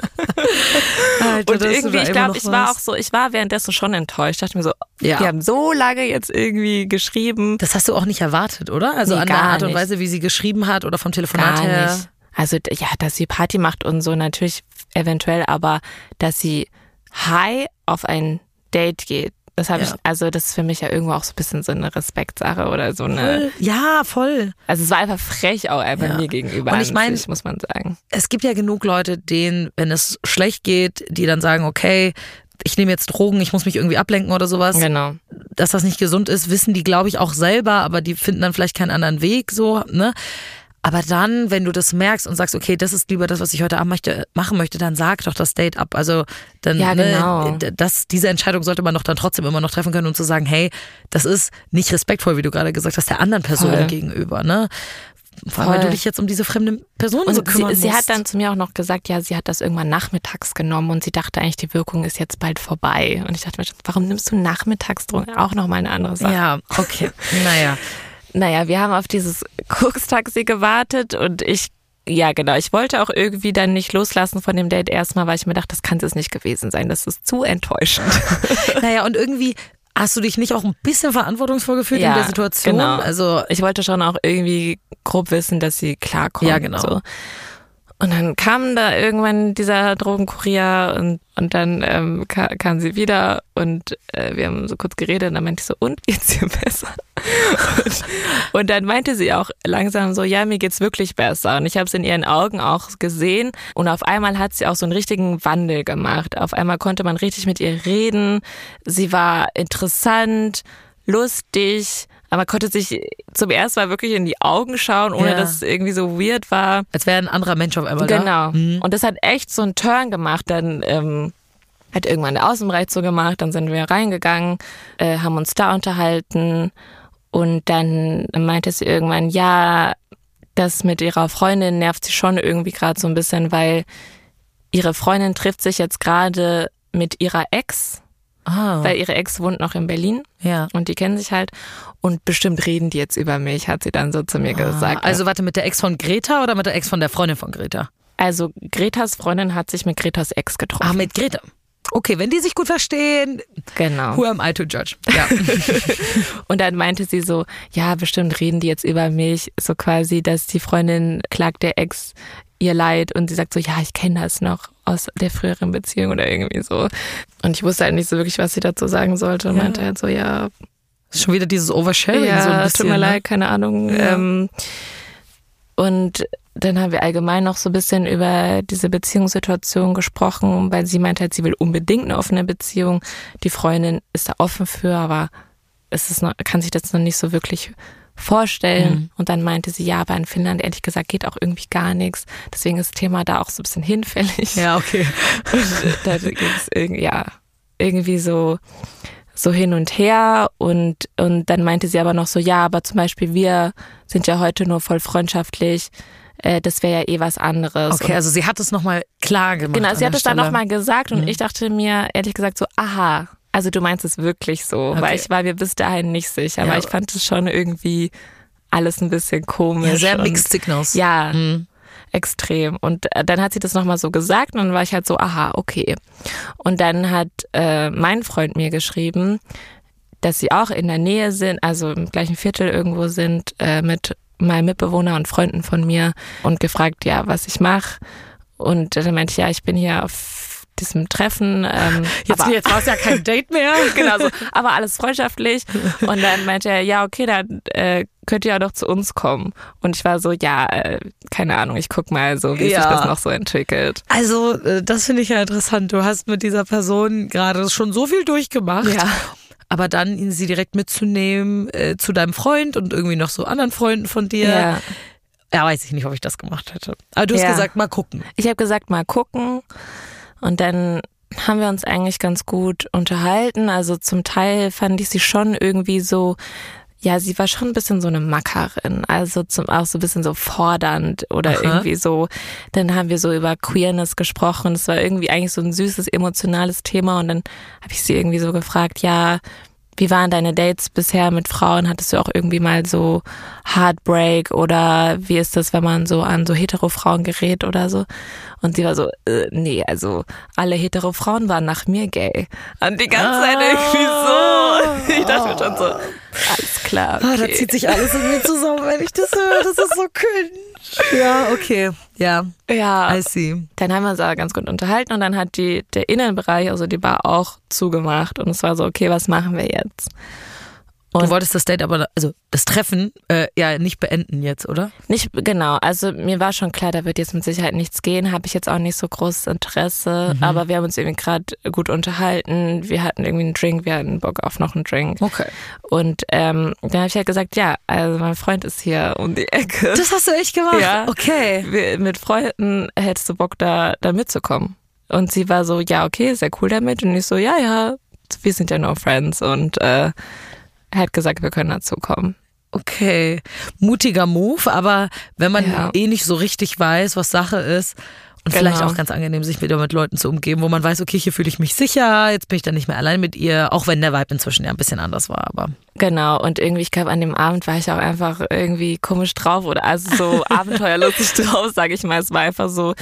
Speaker 1: Alter,
Speaker 7: Und irgendwie, ich glaube, ich war auch so, ich war währenddessen schon enttäuscht. Ich dachte mir so,
Speaker 1: Ja.
Speaker 7: die haben so lange jetzt irgendwie geschrieben.
Speaker 1: Das hast du auch nicht erwartet, oder? Also
Speaker 7: Nee,
Speaker 1: an der Art und. Weise, wie sie geschrieben hat oder vom Telefonat
Speaker 7: Gar
Speaker 1: her.
Speaker 7: nicht. Also ja, dass sie Party macht und so natürlich eventuell, aber dass sie high auf ein Date geht, das habe
Speaker 1: Ja.
Speaker 7: ich, also das ist für mich ja irgendwo auch so ein bisschen so eine Respektsache oder so eine.
Speaker 1: Voll. Ja, voll.
Speaker 7: Also es war einfach frech auch einfach
Speaker 1: Ja.
Speaker 7: mir gegenüber.
Speaker 1: Und ich
Speaker 7: an
Speaker 1: mein-
Speaker 7: sich, muss man sagen.
Speaker 1: Es gibt ja genug Leute, denen, wenn es schlecht geht, die dann sagen, okay, ich nehme jetzt Drogen, ich muss mich irgendwie ablenken oder sowas.
Speaker 7: Genau.
Speaker 1: Dass das nicht gesund ist, wissen die, glaube ich, auch selber, aber die finden dann vielleicht keinen anderen Weg, so, ne? Aber dann, wenn du das merkst und sagst, okay, das ist lieber das, was ich heute Abend möchte, machen möchte, dann sag doch das Date ab. Also dann,
Speaker 7: Ja, genau.
Speaker 1: ne, das, diese Entscheidung sollte man doch dann trotzdem immer noch treffen können und zu sagen, hey, das ist nicht respektvoll, wie du gerade gesagt hast, der anderen Person
Speaker 7: Voll.
Speaker 1: gegenüber, ne? Vor allem, weil du dich jetzt um diese fremde Person
Speaker 7: Und
Speaker 1: so kümmern
Speaker 7: sie, sie
Speaker 1: musst.
Speaker 7: hat dann zu mir auch noch gesagt, ja, sie hat das irgendwann nachmittags genommen und sie dachte eigentlich, die Wirkung ist jetzt bald vorbei. Und ich dachte mir, warum nimmst du Nachmittagsdrogen? Auch nochmal eine andere Sache.
Speaker 1: Ja, okay. Naja.
Speaker 7: Naja, wir haben auf dieses Koks-Taxi gewartet und ich, ja genau, ich wollte auch irgendwie dann nicht loslassen von dem Date erstmal, weil ich mir dachte, das kann es nicht gewesen sein. Das ist zu enttäuschend.
Speaker 1: Naja, und irgendwie hast du dich nicht auch ein bisschen verantwortungsvoll gefühlt in
Speaker 7: Ja,
Speaker 1: der Situation?
Speaker 7: genau.
Speaker 1: Also,
Speaker 7: Ich wollte schon auch irgendwie grob wissen, dass sie klarkommt.
Speaker 1: Ja, genau.
Speaker 7: So. Und dann kam da irgendwann dieser Drogenkurier und, und dann ähm, ka kam sie wieder und äh, wir haben so kurz geredet und dann meinte ich so, und geht's dir besser? Und, und dann meinte sie auch langsam so, ja, mir geht's wirklich besser. Und ich habe es in ihren Augen auch gesehen und auf einmal hat sie auch so einen richtigen Wandel gemacht. Auf einmal konnte man richtig mit ihr reden. Sie war interessant, lustig, aber konnte sich zum ersten Mal wirklich in die Augen schauen, ohne
Speaker 1: Ja.
Speaker 7: dass es irgendwie so weird war.
Speaker 1: als wäre ein anderer Mensch auf einmal da.
Speaker 7: Genau.
Speaker 1: Mhm.
Speaker 7: Und das hat echt so einen Turn gemacht. Dann ähm, hat irgendwann der Außenbereich so gemacht, dann sind wir reingegangen, äh, haben uns da unterhalten und dann meinte sie irgendwann, ja, das mit ihrer Freundin nervt sie schon irgendwie gerade so ein bisschen, weil ihre Freundin trifft sich jetzt gerade mit ihrer Ex,
Speaker 1: Ah,
Speaker 7: weil ihre Ex wohnt noch in Berlin
Speaker 1: ja.
Speaker 7: und die kennen sich halt und bestimmt reden die jetzt über mich, hat sie dann so zu mir gesagt.
Speaker 1: Also warte, mit der Ex von Greta oder mit der Ex von der Freundin von Greta?
Speaker 7: Also Gretas Freundin hat sich mit Gretas Ex getroffen.
Speaker 1: Ah, mit Greta. Okay, wenn die sich gut verstehen,
Speaker 7: Genau.
Speaker 1: who am I to judge? Ja.
Speaker 7: Und dann meinte sie so, ja, bestimmt reden die jetzt über mich, so quasi, dass die Freundin klagt der Ex ihr Leid und sie sagt so, ja, ich kenne das noch aus der früheren Beziehung oder irgendwie so. Und ich wusste halt nicht so wirklich, was sie dazu sagen sollte und
Speaker 1: Ja.
Speaker 7: meinte halt so, ja,
Speaker 1: Schon wieder dieses Oversharing
Speaker 7: ja,
Speaker 1: so ein bisschen.
Speaker 7: tut mir
Speaker 1: ne?
Speaker 7: leid, keine Ahnung.
Speaker 1: Ja.
Speaker 7: Ähm, und dann haben wir allgemein noch so ein bisschen über diese Beziehungssituation gesprochen, weil sie meinte halt, sie will unbedingt eine offene Beziehung. Die Freundin ist da offen für, aber es ist noch, kann sich das noch nicht so wirklich vorstellen.
Speaker 1: Mhm.
Speaker 7: Und dann meinte sie, ja, aber in Finnland ehrlich gesagt geht auch irgendwie gar nichts. Deswegen ist das Thema da auch so ein bisschen hinfällig.
Speaker 1: Ja, okay.
Speaker 7: Und da ging es irgendwie, ja, irgendwie so, so hin und her und, und dann meinte sie aber noch so, ja, aber zum Beispiel wir sind ja heute nur voll freundschaftlich, äh, das wäre ja eh was anderes.
Speaker 1: Okay,
Speaker 7: Und-
Speaker 1: also sie hat es nochmal klar gemacht.
Speaker 7: Genau, sie hat es dann
Speaker 1: Stelle. Mhm.
Speaker 7: nochmal gesagt und ich dachte mir ehrlich gesagt so, aha, also du meinst es wirklich so,
Speaker 1: Okay.
Speaker 7: weil ich war mir bis dahin nicht sicher,
Speaker 1: Ja.
Speaker 7: aber ich fand es schon irgendwie alles ein bisschen komisch.
Speaker 1: Ja, sehr mixed signals.
Speaker 7: Ja,
Speaker 1: Mhm.
Speaker 7: extrem. Und äh, dann hat sie das nochmal so gesagt und dann war ich halt so, aha, okay. Und dann hat äh, mein Freund mir geschrieben, dass sie auch in der Nähe sind, also im gleichen Viertel irgendwo sind, äh, mit meinem Mitbewohner und Freunden von mir und gefragt, ja, was ich mache. Und dann meinte ich, ja, ich bin hier auf diesem Treffen. Ähm,
Speaker 1: Jetzt,
Speaker 7: aber,
Speaker 1: jetzt war es ja kein Date mehr.
Speaker 7: genau so, aber alles freundschaftlich. Und dann meinte er, ja, okay, dann äh, könnt ihr ja doch zu uns kommen. Und ich war so, ja, äh, keine Ahnung, ich guck mal so, wie
Speaker 1: Ja.
Speaker 7: sich das noch so entwickelt.
Speaker 1: Also, äh, das finde ich ja interessant. Du hast mit dieser Person gerade schon so viel durchgemacht.
Speaker 7: Ja.
Speaker 1: Aber dann ihn sie direkt mitzunehmen äh, zu deinem Freund und irgendwie noch so anderen Freunden von dir.
Speaker 7: Ja.
Speaker 1: Ja, weiß ich nicht, ob ich das gemacht hätte. Aber du hast
Speaker 7: Ja.
Speaker 1: gesagt, mal gucken.
Speaker 7: Ich habe gesagt, mal gucken. Und dann haben wir uns eigentlich ganz gut unterhalten. Also zum Teil fand ich sie schon irgendwie so, ja, sie war schon ein bisschen so eine Mackerin. Also zum, auch so ein bisschen so fordernd oder
Speaker 1: Aha.
Speaker 7: irgendwie so. Dann haben wir so über Queerness gesprochen. Es war irgendwie eigentlich so ein süßes, emotionales Thema. Und dann habe ich sie irgendwie so gefragt, ja, wie waren deine Dates bisher mit Frauen? Hattest du auch irgendwie mal so Heartbreak oder wie ist das, wenn man so an so hetero Frauen gerät oder so? Und sie war so, äh, nee, also alle hetero Frauen waren nach mir gay. Und die ganze Zeit irgendwie so. Ich dachte mir schon so, alles klar.
Speaker 1: Ah, da
Speaker 7: Okay.
Speaker 1: zieht sich alles in mir zusammen, wenn ich das höre. Das ist so cringe. Ja, okay. Ja,
Speaker 7: ja,
Speaker 1: I see.
Speaker 7: dann haben wir uns aber ganz gut unterhalten und dann hat die, der Innenbereich, also die Bar auch zugemacht und es war so, okay, was machen wir jetzt?
Speaker 1: Du
Speaker 7: Und-
Speaker 1: wolltest das Date aber, also das Treffen, äh, ja, nicht beenden jetzt, oder?
Speaker 7: Nicht genau, also mir war schon klar, da wird jetzt mit Sicherheit nichts gehen, habe ich jetzt auch nicht so großes Interesse,
Speaker 1: Mhm.
Speaker 7: aber wir haben uns irgendwie gerade gut unterhalten, wir hatten irgendwie einen Drink, wir hatten Bock auf noch einen Drink
Speaker 1: Okay.
Speaker 7: und ähm, dann habe ich halt gesagt, ja, also mein Freund ist hier um die Ecke.
Speaker 1: Das hast du echt gemacht?
Speaker 7: Ja.
Speaker 1: Okay.
Speaker 7: Wir- mit Freunden hättest du Bock da, da mitzukommen. Und sie war so, ja, okay, sehr cool damit. Und ich so, ja, ja, wir sind ja nur Friends. Und äh, er hat gesagt, wir können dazukommen.
Speaker 1: Okay. Mutiger Move, aber wenn man
Speaker 7: Ja.
Speaker 1: eh nicht so richtig weiß, was Sache ist. Und
Speaker 7: Genau.
Speaker 1: vielleicht auch ganz angenehm, sich wieder mit Leuten zu umgeben, wo man weiß, okay, hier fühle ich mich sicher, jetzt bin ich dann nicht mehr allein mit ihr, auch wenn der Vibe inzwischen ja ein bisschen anders war, aber.
Speaker 7: Genau, und irgendwie, ich glaube, an dem Abend war ich auch einfach irgendwie komisch drauf oder also so abenteuerlustig drauf, sage ich mal. Es war einfach so,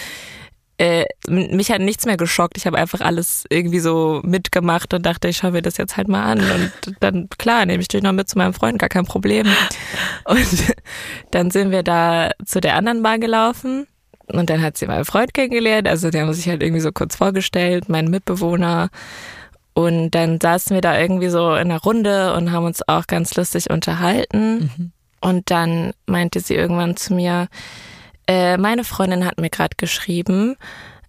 Speaker 7: äh, mich hat nichts mehr geschockt. Ich habe einfach alles irgendwie so mitgemacht und dachte, ich schaue mir das jetzt halt mal an. Und dann, klar, nehme ich dich noch mit zu meinem Freund, gar kein Problem. Und dann sind wir da zu der anderen Bar gelaufen. Und dann hat sie meinen Freund kennengelernt. Also der haben sich halt irgendwie so kurz vorgestellt, mein Mitbewohner. Und dann saßen wir da irgendwie so in einer Runde und haben uns auch ganz lustig unterhalten. Und dann meinte sie irgendwann zu mir, äh, meine Freundin hat mir gerade geschrieben,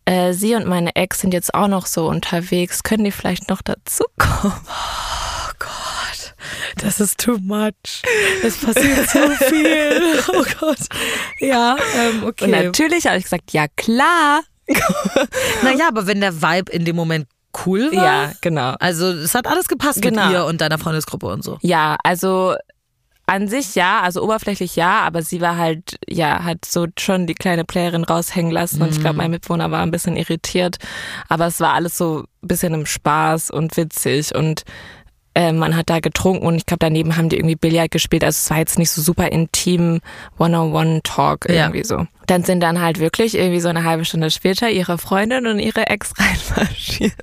Speaker 7: äh, sie und meine Ex sind jetzt auch noch so unterwegs. Können die vielleicht noch dazukommen?
Speaker 1: Oh Gott, das ist too much. Es passiert so viel. Oh Gott. Ja, ähm,
Speaker 7: Und
Speaker 1: okay.
Speaker 7: natürlich habe ich gesagt, ja klar.
Speaker 1: Naja, aber wenn der Vibe in dem Moment cool war.
Speaker 7: Ja, genau.
Speaker 1: Also es hat alles gepasst
Speaker 7: Genau.
Speaker 1: mit ihr und deiner Freundesgruppe und so.
Speaker 7: Ja, also an sich ja, also oberflächlich ja, aber sie war halt, ja, hat so schon die kleine Playerin raushängen lassen und ich glaube, mein Mitbewohner war ein bisschen irritiert, aber es war alles so ein bisschen im Spaß und witzig und äh, man hat da getrunken und ich glaube, daneben haben die irgendwie Billard gespielt, also es war jetzt nicht so super intim One-on-One-Talk
Speaker 1: Ja.
Speaker 7: irgendwie so. Dann sind dann halt wirklich irgendwie so eine halbe Stunde später ihre Freundin und ihre Ex reinmarschiert.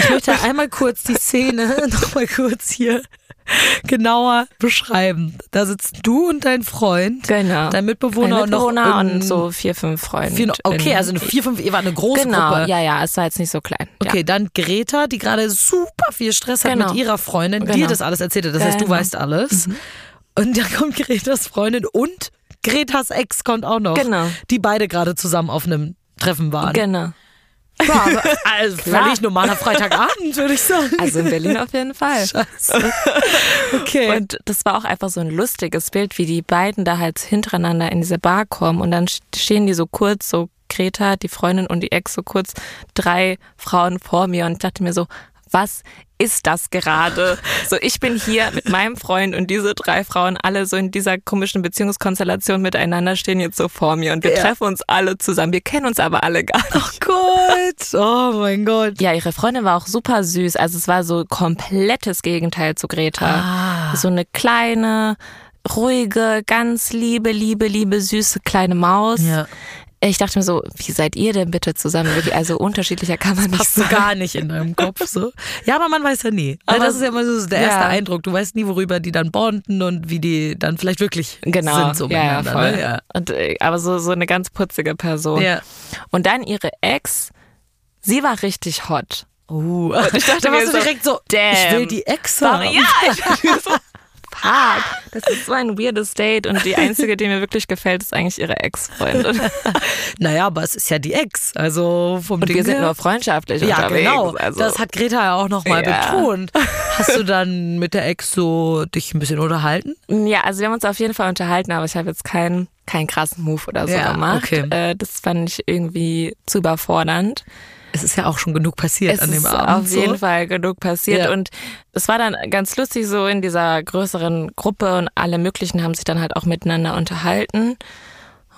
Speaker 1: Ich möchte einmal kurz die Szene noch mal kurz hier genauer beschreiben. Da sitzt du und dein Freund,
Speaker 7: Genau.
Speaker 1: dein Mitbewohner,
Speaker 7: Mein
Speaker 1: und noch
Speaker 7: Mitbewohner und so vier, fünf Freunde.
Speaker 1: vier, okay, also eine vier, fünf, ihr war eine große
Speaker 7: Genau,
Speaker 1: Gruppe.
Speaker 7: ja, ja, es war jetzt nicht so klein.
Speaker 1: Okay, dann Greta, die gerade super viel Stress hat
Speaker 7: Genau.
Speaker 1: mit ihrer Freundin, dir
Speaker 7: Genau.
Speaker 1: das alles erzählt hat. Das heißt, du
Speaker 7: Genau.
Speaker 1: weißt alles. Und dann kommt Gretas Freundin und Gretas Ex kommt auch noch.
Speaker 7: Genau.
Speaker 1: Die beide gerade zusammen auf einem Treffen waren.
Speaker 7: Genau.
Speaker 1: Ja, aber, also völlig normaler Freitagabend, würde ich sagen.
Speaker 7: Also in Berlin auf jeden Fall.
Speaker 1: Scheiße. Okay.
Speaker 7: Und das war auch einfach so ein lustiges Bild, wie die beiden da halt hintereinander in diese Bar kommen und dann stehen die so kurz, so Greta, die Freundin und die Ex, so kurz drei Frauen vor mir und ich dachte mir so, was ist das gerade? So, ich bin hier mit meinem Freund und diese drei Frauen alle so in dieser komischen Beziehungskonstellation miteinander stehen jetzt so vor mir und wir treffen uns alle zusammen. Wir kennen uns aber alle gar nicht.
Speaker 1: Gott, oh mein Gott.
Speaker 7: Ja, ihre Freundin war auch super süß. Also es war so komplettes Gegenteil zu Greta. So eine kleine, ruhige, ganz liebe, liebe, liebe, süße kleine Maus.
Speaker 1: Ja.
Speaker 7: Ich dachte mir so, wie seid ihr denn bitte zusammen? Also unterschiedlicher kann man nicht
Speaker 1: Passt
Speaker 7: sein.
Speaker 1: gar nicht in deinem Kopf so. Ja, aber man weiß ja nie. Aber
Speaker 7: Aber
Speaker 1: das ist ja immer so der
Speaker 7: ja.
Speaker 1: erste Eindruck. Du weißt nie, worüber die dann bonden und wie die dann vielleicht wirklich
Speaker 7: Genau,
Speaker 1: sind so
Speaker 7: ja, ja, voll.
Speaker 1: Ne? Ja.
Speaker 7: Und, äh, aber so, so eine ganz putzige Person.
Speaker 1: Ja.
Speaker 7: Und dann ihre Ex, sie war richtig hot.
Speaker 1: Uh,
Speaker 7: ich dachte
Speaker 1: da
Speaker 7: mir
Speaker 1: warst du
Speaker 7: so,
Speaker 1: direkt so,
Speaker 7: damn.
Speaker 1: ich will die Ex haben.
Speaker 7: ja, ich dachte mir so, fuck, das ist so ein weirdes Date und die einzige, die mir wirklich gefällt, ist eigentlich ihre Ex-Freundin.
Speaker 1: Naja, aber es ist ja die Ex. Also vom
Speaker 7: Und
Speaker 1: Ding
Speaker 7: wir sind
Speaker 1: her-
Speaker 7: nur freundschaftlich
Speaker 1: Ja,
Speaker 7: unterwegs.
Speaker 1: genau.
Speaker 7: Also,
Speaker 1: Das hat Greta ja auch nochmal
Speaker 7: Ja.
Speaker 1: betont. Hast du dann mit der Ex so dich ein bisschen unterhalten?
Speaker 7: ja, also wir haben uns auf jeden Fall unterhalten, aber ich habe jetzt keinen keinen krassen Move oder so
Speaker 1: Ja,
Speaker 7: gemacht.
Speaker 1: okay.
Speaker 7: Äh, das fand ich irgendwie zu überfordernd.
Speaker 1: Es ist ja auch schon genug passiert
Speaker 7: Es
Speaker 1: an dem
Speaker 7: ist
Speaker 1: Abend.
Speaker 7: auf
Speaker 1: so.
Speaker 7: jeden Fall genug passiert
Speaker 1: Ja.
Speaker 7: und es war dann ganz lustig so in dieser größeren Gruppe und alle möglichen haben sich dann halt auch miteinander unterhalten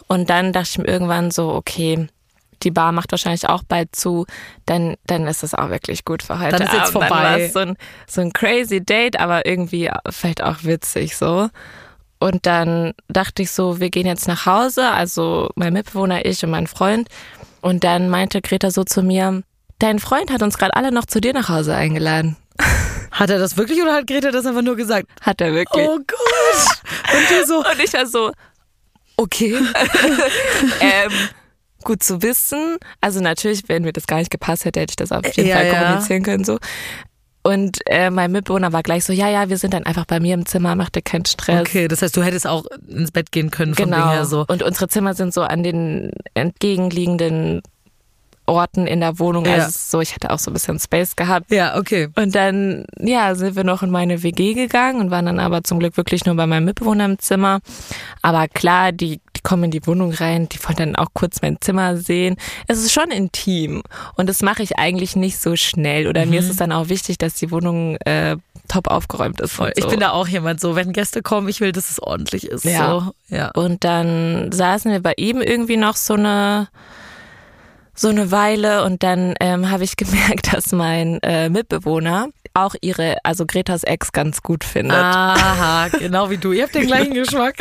Speaker 7: und dann dachte ich mir irgendwann so, okay, die Bar macht wahrscheinlich auch bald zu, dann, dann ist das auch wirklich gut für heute
Speaker 1: Dann ist jetzt
Speaker 7: Abend. Dann
Speaker 1: vorbei.
Speaker 7: war es so ein, so ein crazy Date, aber irgendwie vielleicht auch witzig so. Und dann dachte ich so, wir gehen jetzt nach Hause, also mein Mitbewohner, ich und mein Freund. Und dann meinte Greta so zu mir, dein Freund hat uns gerade alle noch zu dir nach Hause eingeladen.
Speaker 1: Hat er das wirklich oder hat Greta das einfach nur gesagt?
Speaker 7: Hat er wirklich.
Speaker 1: Oh Gott. Und du so,
Speaker 7: Und ich war so, okay. ähm, gut zu wissen. Also natürlich, wenn mir das gar nicht gepasst hätte, hätte ich das auf jeden
Speaker 1: Ja,
Speaker 7: Fall
Speaker 1: ja.
Speaker 7: kommunizieren können. so. Und äh, mein Mitbewohner war gleich so, ja, ja, wir sind dann einfach bei mir im Zimmer, mach dir keinen Stress.
Speaker 1: okay, das heißt, du hättest auch ins Bett gehen können Ding
Speaker 7: Genau.
Speaker 1: her so.
Speaker 7: Und unsere Zimmer sind so an den entgegenliegenden Orten in der Wohnung.
Speaker 1: Ja.
Speaker 7: Also so, ich hätte auch so ein bisschen Space gehabt.
Speaker 1: Ja, okay.
Speaker 7: Und dann, ja, sind wir noch in meine WG gegangen und waren dann aber zum Glück wirklich nur bei meinem Mitbewohner im Zimmer. Aber klar, die, die kommen in die Wohnung rein, die wollen dann auch kurz mein Zimmer sehen. Es ist schon intim und das mache ich eigentlich nicht so schnell. Oder mir ist es dann auch wichtig, dass die Wohnung äh, top aufgeräumt ist.
Speaker 1: Voll.
Speaker 7: und
Speaker 1: Ich
Speaker 7: so.
Speaker 1: bin da auch jemand so, wenn Gäste kommen, ich will, dass es ordentlich ist.
Speaker 7: Ja.
Speaker 1: So. ja.
Speaker 7: Und dann saßen wir bei ihm irgendwie noch so eine so eine Weile und dann ähm, habe ich gemerkt, dass mein äh, Mitbewohner auch ihre, also Gretas Ex ganz gut findet.
Speaker 1: Aha, genau wie du. Ihr habt den gleichen Geschmack.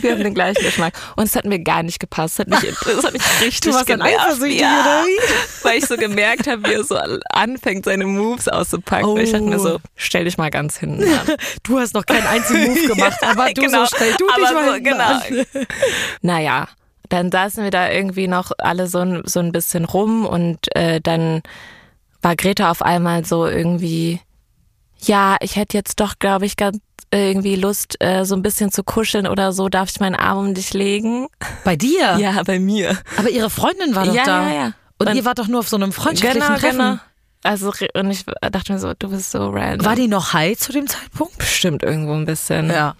Speaker 7: Wir haben den gleichen Geschmack. Und es hat mir gar nicht gepasst. Es hat mich, das hat mich richtig
Speaker 1: Du warst
Speaker 7: genervt.
Speaker 1: eifersüchtig,
Speaker 7: ja,
Speaker 1: oder wie?
Speaker 7: Weil ich so gemerkt habe, wie er so anfängt, seine Moves auszupacken. Und ich dachte mir
Speaker 1: Oh.
Speaker 7: so, stell dich mal ganz hinten an.
Speaker 1: Du hast noch keinen einzigen Move gemacht, aber du
Speaker 7: genau.
Speaker 1: so stell du dich mal
Speaker 7: so, genau.
Speaker 1: an.
Speaker 7: Naja, dann saßen wir da irgendwie noch alle so ein, so ein bisschen rum und äh, dann war Greta auf einmal so irgendwie, ja, ich hätte jetzt doch, glaube ich, ganz irgendwie Lust, äh, so ein bisschen zu kuscheln oder so. Darf ich meinen Arm um dich legen?
Speaker 1: Bei dir?
Speaker 7: Ja, bei mir.
Speaker 1: Aber ihre Freundin war doch
Speaker 7: Ja,
Speaker 1: da.
Speaker 7: ja, ja.
Speaker 1: Und,
Speaker 7: Und-
Speaker 1: ihr wart doch nur auf so einem freundschaftlichen
Speaker 7: Genau,
Speaker 1: Treffen.
Speaker 7: genau. Also, und ich dachte mir so, du bist so random.
Speaker 1: War die noch high zu dem Zeitpunkt?
Speaker 7: bestimmt irgendwo ein bisschen.
Speaker 1: Ja.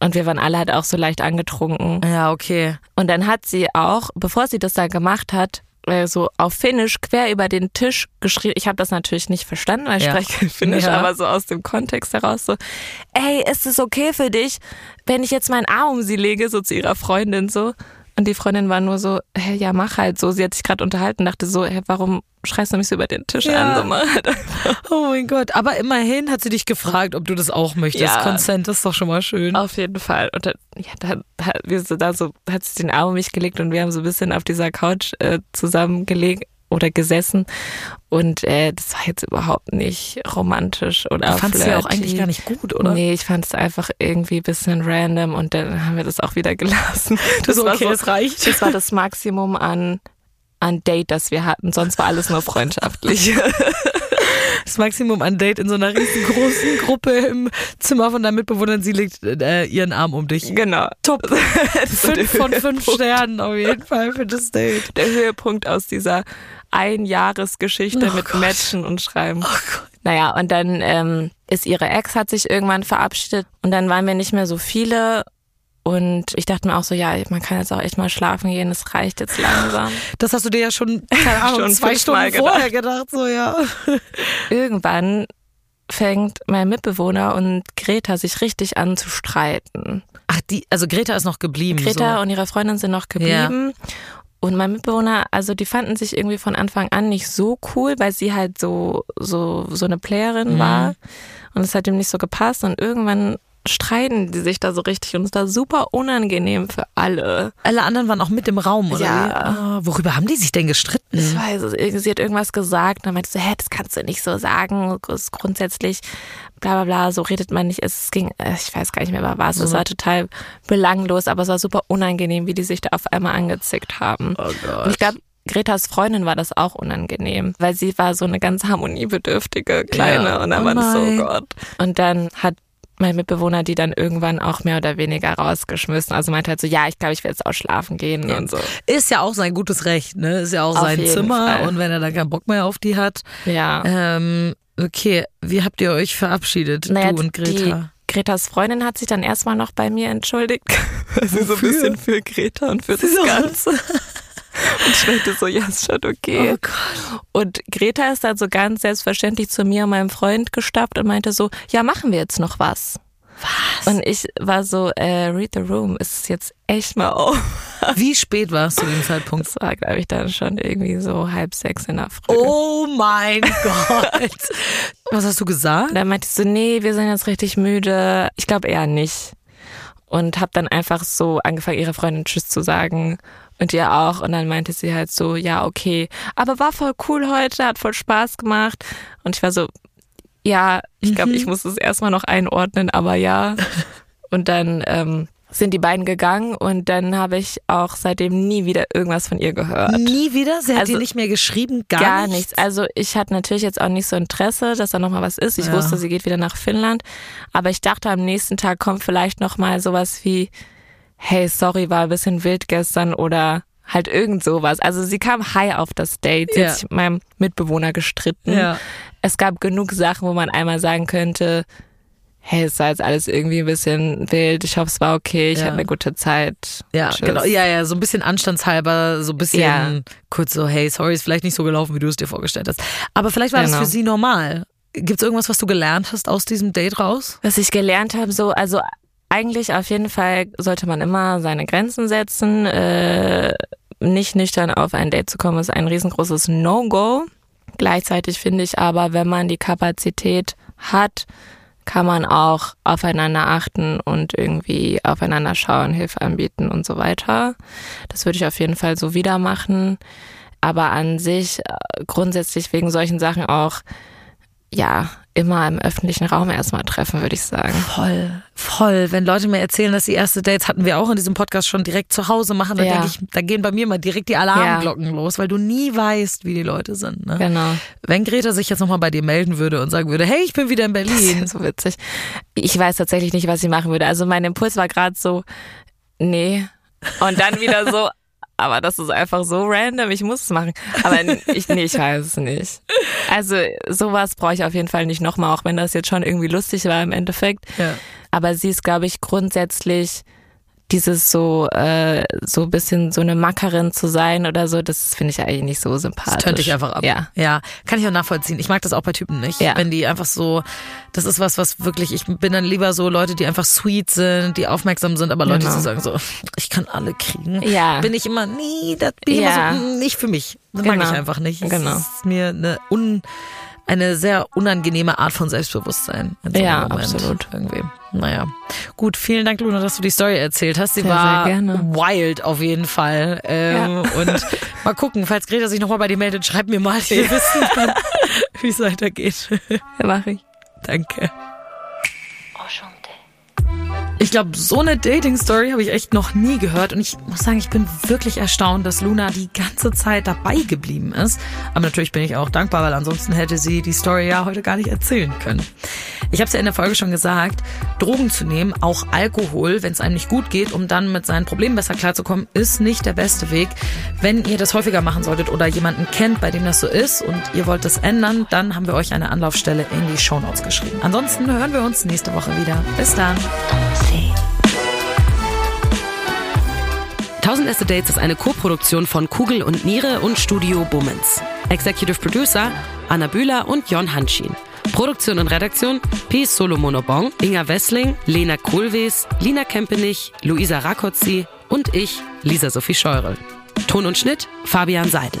Speaker 7: Und wir waren alle halt auch so leicht angetrunken.
Speaker 1: Ja, okay.
Speaker 7: Und dann hat sie auch, bevor sie das da gemacht hat, äh, so auf Finnisch quer über den Tisch geschrieben. Ich habe das natürlich nicht verstanden, weil ich
Speaker 1: Ja.
Speaker 7: spreche kein Finnisch,
Speaker 1: Ja.
Speaker 7: aber so aus dem Kontext heraus so, ey, ist es okay für dich, wenn ich jetzt meinen Arm um sie lege, so zu ihrer Freundin so. Und die Freundin war nur so, hä, ja, mach halt so. Sie hat sich gerade unterhalten, dachte so, hä, warum schreist du mich so über den Tisch
Speaker 1: Ja.
Speaker 7: an? So, mach halt.
Speaker 1: Oh mein Gott. Aber immerhin hat sie dich gefragt, ob du das auch möchtest.
Speaker 7: Ja.
Speaker 1: Consent ist doch schon mal schön.
Speaker 7: Auf jeden Fall. Und dann, ja, dann hat, wir so da so, hat sie den Arm um mich gelegt und wir haben so ein bisschen auf dieser Couch äh, zusammengelegt oder gesessen. Und äh, das war jetzt überhaupt nicht romantisch oder
Speaker 1: Du fandst ja auch eigentlich gar nicht gut, oder?
Speaker 7: Nee, ich fand es einfach irgendwie ein bisschen random und dann haben wir das auch wieder gelassen. Das
Speaker 1: so,
Speaker 7: war
Speaker 1: okay,
Speaker 7: so,
Speaker 1: es reicht.
Speaker 7: Das war das Maximum an, an Date, das wir hatten. Sonst war alles nur freundschaftlich.
Speaker 1: Das Maximum an Date in so einer riesengroßen Gruppe im Zimmer von deinem Mitbewohner und sie legt äh, ihren Arm um dich.
Speaker 7: genau.
Speaker 1: Top. Fünf von fünf. Sternen auf jeden Fall für das Date.
Speaker 7: der Höhepunkt aus dieser Einjahresgeschichte
Speaker 1: Oh
Speaker 7: mit
Speaker 1: Gott.
Speaker 7: Matchen und Schreiben. Naja, und dann ähm, ist ihre Ex, hat sich irgendwann verabschiedet und dann waren wir nicht mehr so viele Und ich dachte mir auch so, ja, man kann jetzt auch echt mal schlafen gehen, es reicht jetzt langsam.
Speaker 1: Das hast du dir ja schon, keine Ahnung,
Speaker 7: Schon
Speaker 1: zwei Stunden vorher gedacht, so ja.
Speaker 7: Irgendwann fängt mein Mitbewohner und Greta sich richtig an zu streiten.
Speaker 1: Ach, die, also Greta ist noch geblieben.
Speaker 7: Greta
Speaker 1: so.
Speaker 7: und ihre Freundin sind noch geblieben. Und mein Mitbewohner, also die fanden sich irgendwie von Anfang an nicht so cool, weil sie halt so, so, so eine Playerin
Speaker 1: Mhm.
Speaker 7: war. Und es hat ihm nicht so gepasst. Und irgendwann streiten die sich da so richtig und es war super unangenehm für alle.
Speaker 1: Alle anderen waren auch mit im Raum, oder?
Speaker 7: Ja.
Speaker 1: wie? Ah, worüber haben die sich denn gestritten?
Speaker 7: Ich weiß es, sie hat irgendwas gesagt, dann meinte sie so, hä, das kannst du nicht so sagen, das ist grundsätzlich, bla bla bla, so redet man nicht. Es ging, äh, ich weiß gar nicht mehr, was, es war total belanglos, aber es war super unangenehm, wie die sich da auf einmal angezickt haben.
Speaker 1: Oh Gott.
Speaker 7: Und ich glaube, Gretas Freundin war das auch unangenehm, weil sie war so eine ganz harmoniebedürftige Kleine
Speaker 1: Ja.
Speaker 7: und dann
Speaker 1: Oh
Speaker 7: war das so, oh Gott. Und dann hat mein Mitbewohner die dann irgendwann auch mehr oder weniger rausgeschmissen. Also meinte halt so, ja, ich glaube, ich will jetzt auch schlafen gehen und so.
Speaker 1: Ist ja auch sein gutes Recht, ne? Ist ja auch
Speaker 7: Auf
Speaker 1: sein Zimmer
Speaker 7: Fall.
Speaker 1: und wenn er dann keinen Bock mehr auf die hat.
Speaker 7: Ja.
Speaker 1: Ähm, okay, wie habt ihr euch verabschiedet,
Speaker 7: Naja,
Speaker 1: du und Greta?
Speaker 7: Gretas Freundin hat sich dann erstmal noch bei mir entschuldigt. weil sie so ein bisschen für Greta und für das
Speaker 1: So.
Speaker 7: Ganze. Und ich meinte so, ja, ist schon okay.
Speaker 1: Oh Gott.
Speaker 7: Und Greta ist dann so ganz selbstverständlich zu mir und meinem Freund gestappt und meinte so, ja, machen wir jetzt noch was. Was? Und ich war so, äh, read the room, ist es jetzt echt mal auf.
Speaker 1: Wie spät war es zu dem Zeitpunkt?
Speaker 7: Das war, glaube ich, dann schon irgendwie so halb sechs in der Früh.
Speaker 1: Oh mein Gott. Was hast du gesagt?
Speaker 7: Dann meinte ich so, nee, wir sind jetzt richtig müde. Ich glaube eher nicht. Und habe dann einfach so angefangen, ihrer Freundin Tschüss zu sagen. Und ihr auch. Und dann meinte sie halt so, ja, okay. Aber war voll cool heute, hat voll Spaß gemacht. Und ich war so, ja, ich glaube, ich muss es erstmal noch einordnen, aber ja. Und dann ähm, sind die beiden gegangen und dann habe ich auch seitdem nie wieder irgendwas von ihr gehört.
Speaker 1: Nie wieder? Sie hat
Speaker 7: Also,
Speaker 1: dir nicht mehr geschrieben? Gar,
Speaker 7: Gar
Speaker 1: nichts?
Speaker 7: nichts. Also ich hatte natürlich jetzt auch nicht so Interesse, dass da nochmal was ist. Ich
Speaker 1: Ja.
Speaker 7: wusste, sie geht wieder nach Finnland. Aber ich dachte, am nächsten Tag kommt vielleicht nochmal sowas wie, hey, sorry, war ein bisschen wild gestern oder halt irgend sowas. Also sie kam high auf das Date. Sie
Speaker 1: Ja.
Speaker 7: hat sich mit meinem Mitbewohner gestritten.
Speaker 1: Ja.
Speaker 7: Es gab genug Sachen, wo man einmal sagen könnte, hey, es war jetzt alles irgendwie ein bisschen wild. Ich hoffe, es war okay. Ich
Speaker 1: Ja.
Speaker 7: hatte eine gute Zeit.
Speaker 1: Ja,
Speaker 7: Tschüss.
Speaker 1: genau. Ja, ja, so ein bisschen anstandshalber, so ein bisschen
Speaker 7: Ja.
Speaker 1: kurz so, hey, sorry, ist vielleicht nicht so gelaufen, wie du es dir vorgestellt hast. Aber vielleicht war das
Speaker 7: Genau.
Speaker 1: für sie normal. Gibt es irgendwas, was du gelernt hast aus diesem Date raus?
Speaker 7: Was ich gelernt habe, so, also eigentlich auf jeden Fall sollte man immer seine Grenzen setzen. Äh, nicht nüchtern auf ein Date zu kommen, ist ein riesengroßes No-Go. Gleichzeitig finde ich aber, wenn man die Kapazität hat, kann man auch aufeinander achten und irgendwie aufeinander schauen, Hilfe anbieten und so weiter. Das würde ich auf jeden Fall so wieder machen. Aber an sich äh, grundsätzlich wegen solchen Sachen auch, ja, immer im öffentlichen Raum erstmal treffen, würde ich sagen.
Speaker 1: Voll, voll. Wenn Leute mir erzählen, dass sie erste Dates hatten wir auch in diesem Podcast schon direkt zu Hause machen, dann
Speaker 7: Ja.
Speaker 1: denke ich, da gehen bei mir mal direkt die Alarmglocken los, weil du nie weißt, wie die Leute sind. Ne?
Speaker 7: Genau.
Speaker 1: Wenn Greta sich jetzt nochmal bei dir melden würde und sagen würde, hey, ich bin wieder in Berlin.
Speaker 7: so witzig. Ich weiß tatsächlich nicht, was sie machen würde. Also mein Impuls war gerade so, nee. Und dann wieder so, aber das ist einfach so random, ich muss es machen. Aber ich, nee, ich weiß es nicht. Also sowas brauche ich auf jeden Fall nicht nochmal, auch wenn das jetzt schon irgendwie lustig war im Endeffekt.
Speaker 1: Ja.
Speaker 7: Aber sie ist, glaube ich, grundsätzlich dieses so, äh, so ein bisschen so eine Mackerin zu sein oder so, das finde ich eigentlich nicht so sympathisch.
Speaker 1: Das tönt dich einfach ab.
Speaker 7: Ja.
Speaker 1: ja, kann ich auch nachvollziehen. Ich mag das auch bei Typen nicht.
Speaker 7: Ja.
Speaker 1: Wenn die einfach so, das ist was, was wirklich, ich bin dann lieber so Leute, die einfach sweet sind, die aufmerksam sind, aber Leute,
Speaker 7: Genau.
Speaker 1: die so sagen so, ich kann alle kriegen.
Speaker 7: Ja.
Speaker 1: Bin ich immer, nee, das bin ich
Speaker 7: Ja.
Speaker 1: immer so, nicht für mich. Das mag
Speaker 7: Genau.
Speaker 1: ich einfach nicht. Es
Speaker 7: Genau.
Speaker 1: ist mir eine un, eine sehr unangenehme Art von Selbstbewusstsein. In so
Speaker 7: Ja,
Speaker 1: Moment
Speaker 7: absolut.
Speaker 1: Irgendwie. Naja. Gut, vielen Dank, Luna, dass du die Story erzählt hast. Sie
Speaker 7: Sehr,
Speaker 1: war
Speaker 7: sehr gerne.
Speaker 1: wild auf jeden Fall. Ähm, Und mal gucken, falls Greta sich nochmal bei dir meldet, schreib mir mal. Wir wissen dann, wie es weitergeht.
Speaker 7: Ja, mache ich.
Speaker 1: Danke. Ich glaube, so eine Dating-Story habe ich echt noch nie gehört. Und ich muss sagen, ich bin wirklich erstaunt, dass Luna die ganze Zeit dabei geblieben ist. Aber natürlich bin ich auch dankbar, weil ansonsten hätte sie die Story ja heute gar nicht erzählen können. Ich habe es ja in der Folge schon gesagt, Drogen zu nehmen, auch Alkohol, wenn es einem nicht gut geht, um dann mit seinen Problemen besser klarzukommen, ist nicht der beste Weg. Wenn ihr das häufiger machen solltet oder jemanden kennt, bei dem das so ist und ihr wollt das ändern, dann haben wir euch eine Anlaufstelle in die Shownotes geschrieben. Ansonsten hören wir uns nächste Woche wieder. Bis dann.
Speaker 8: 1000 Erste Dates ist eine Co-Produktion von Kugel und Niere und Studio Bummens. Executive Producer Anna Bühler und Jon Hanschin. Produktion und Redaktion P. Solomonobong, Inga Wessling, Lena Kohlwees, Lina Kempenich, Luisa Rakotzi und ich, Lisa Sophie Scheurel. Ton und Schnitt Fabian Seidel.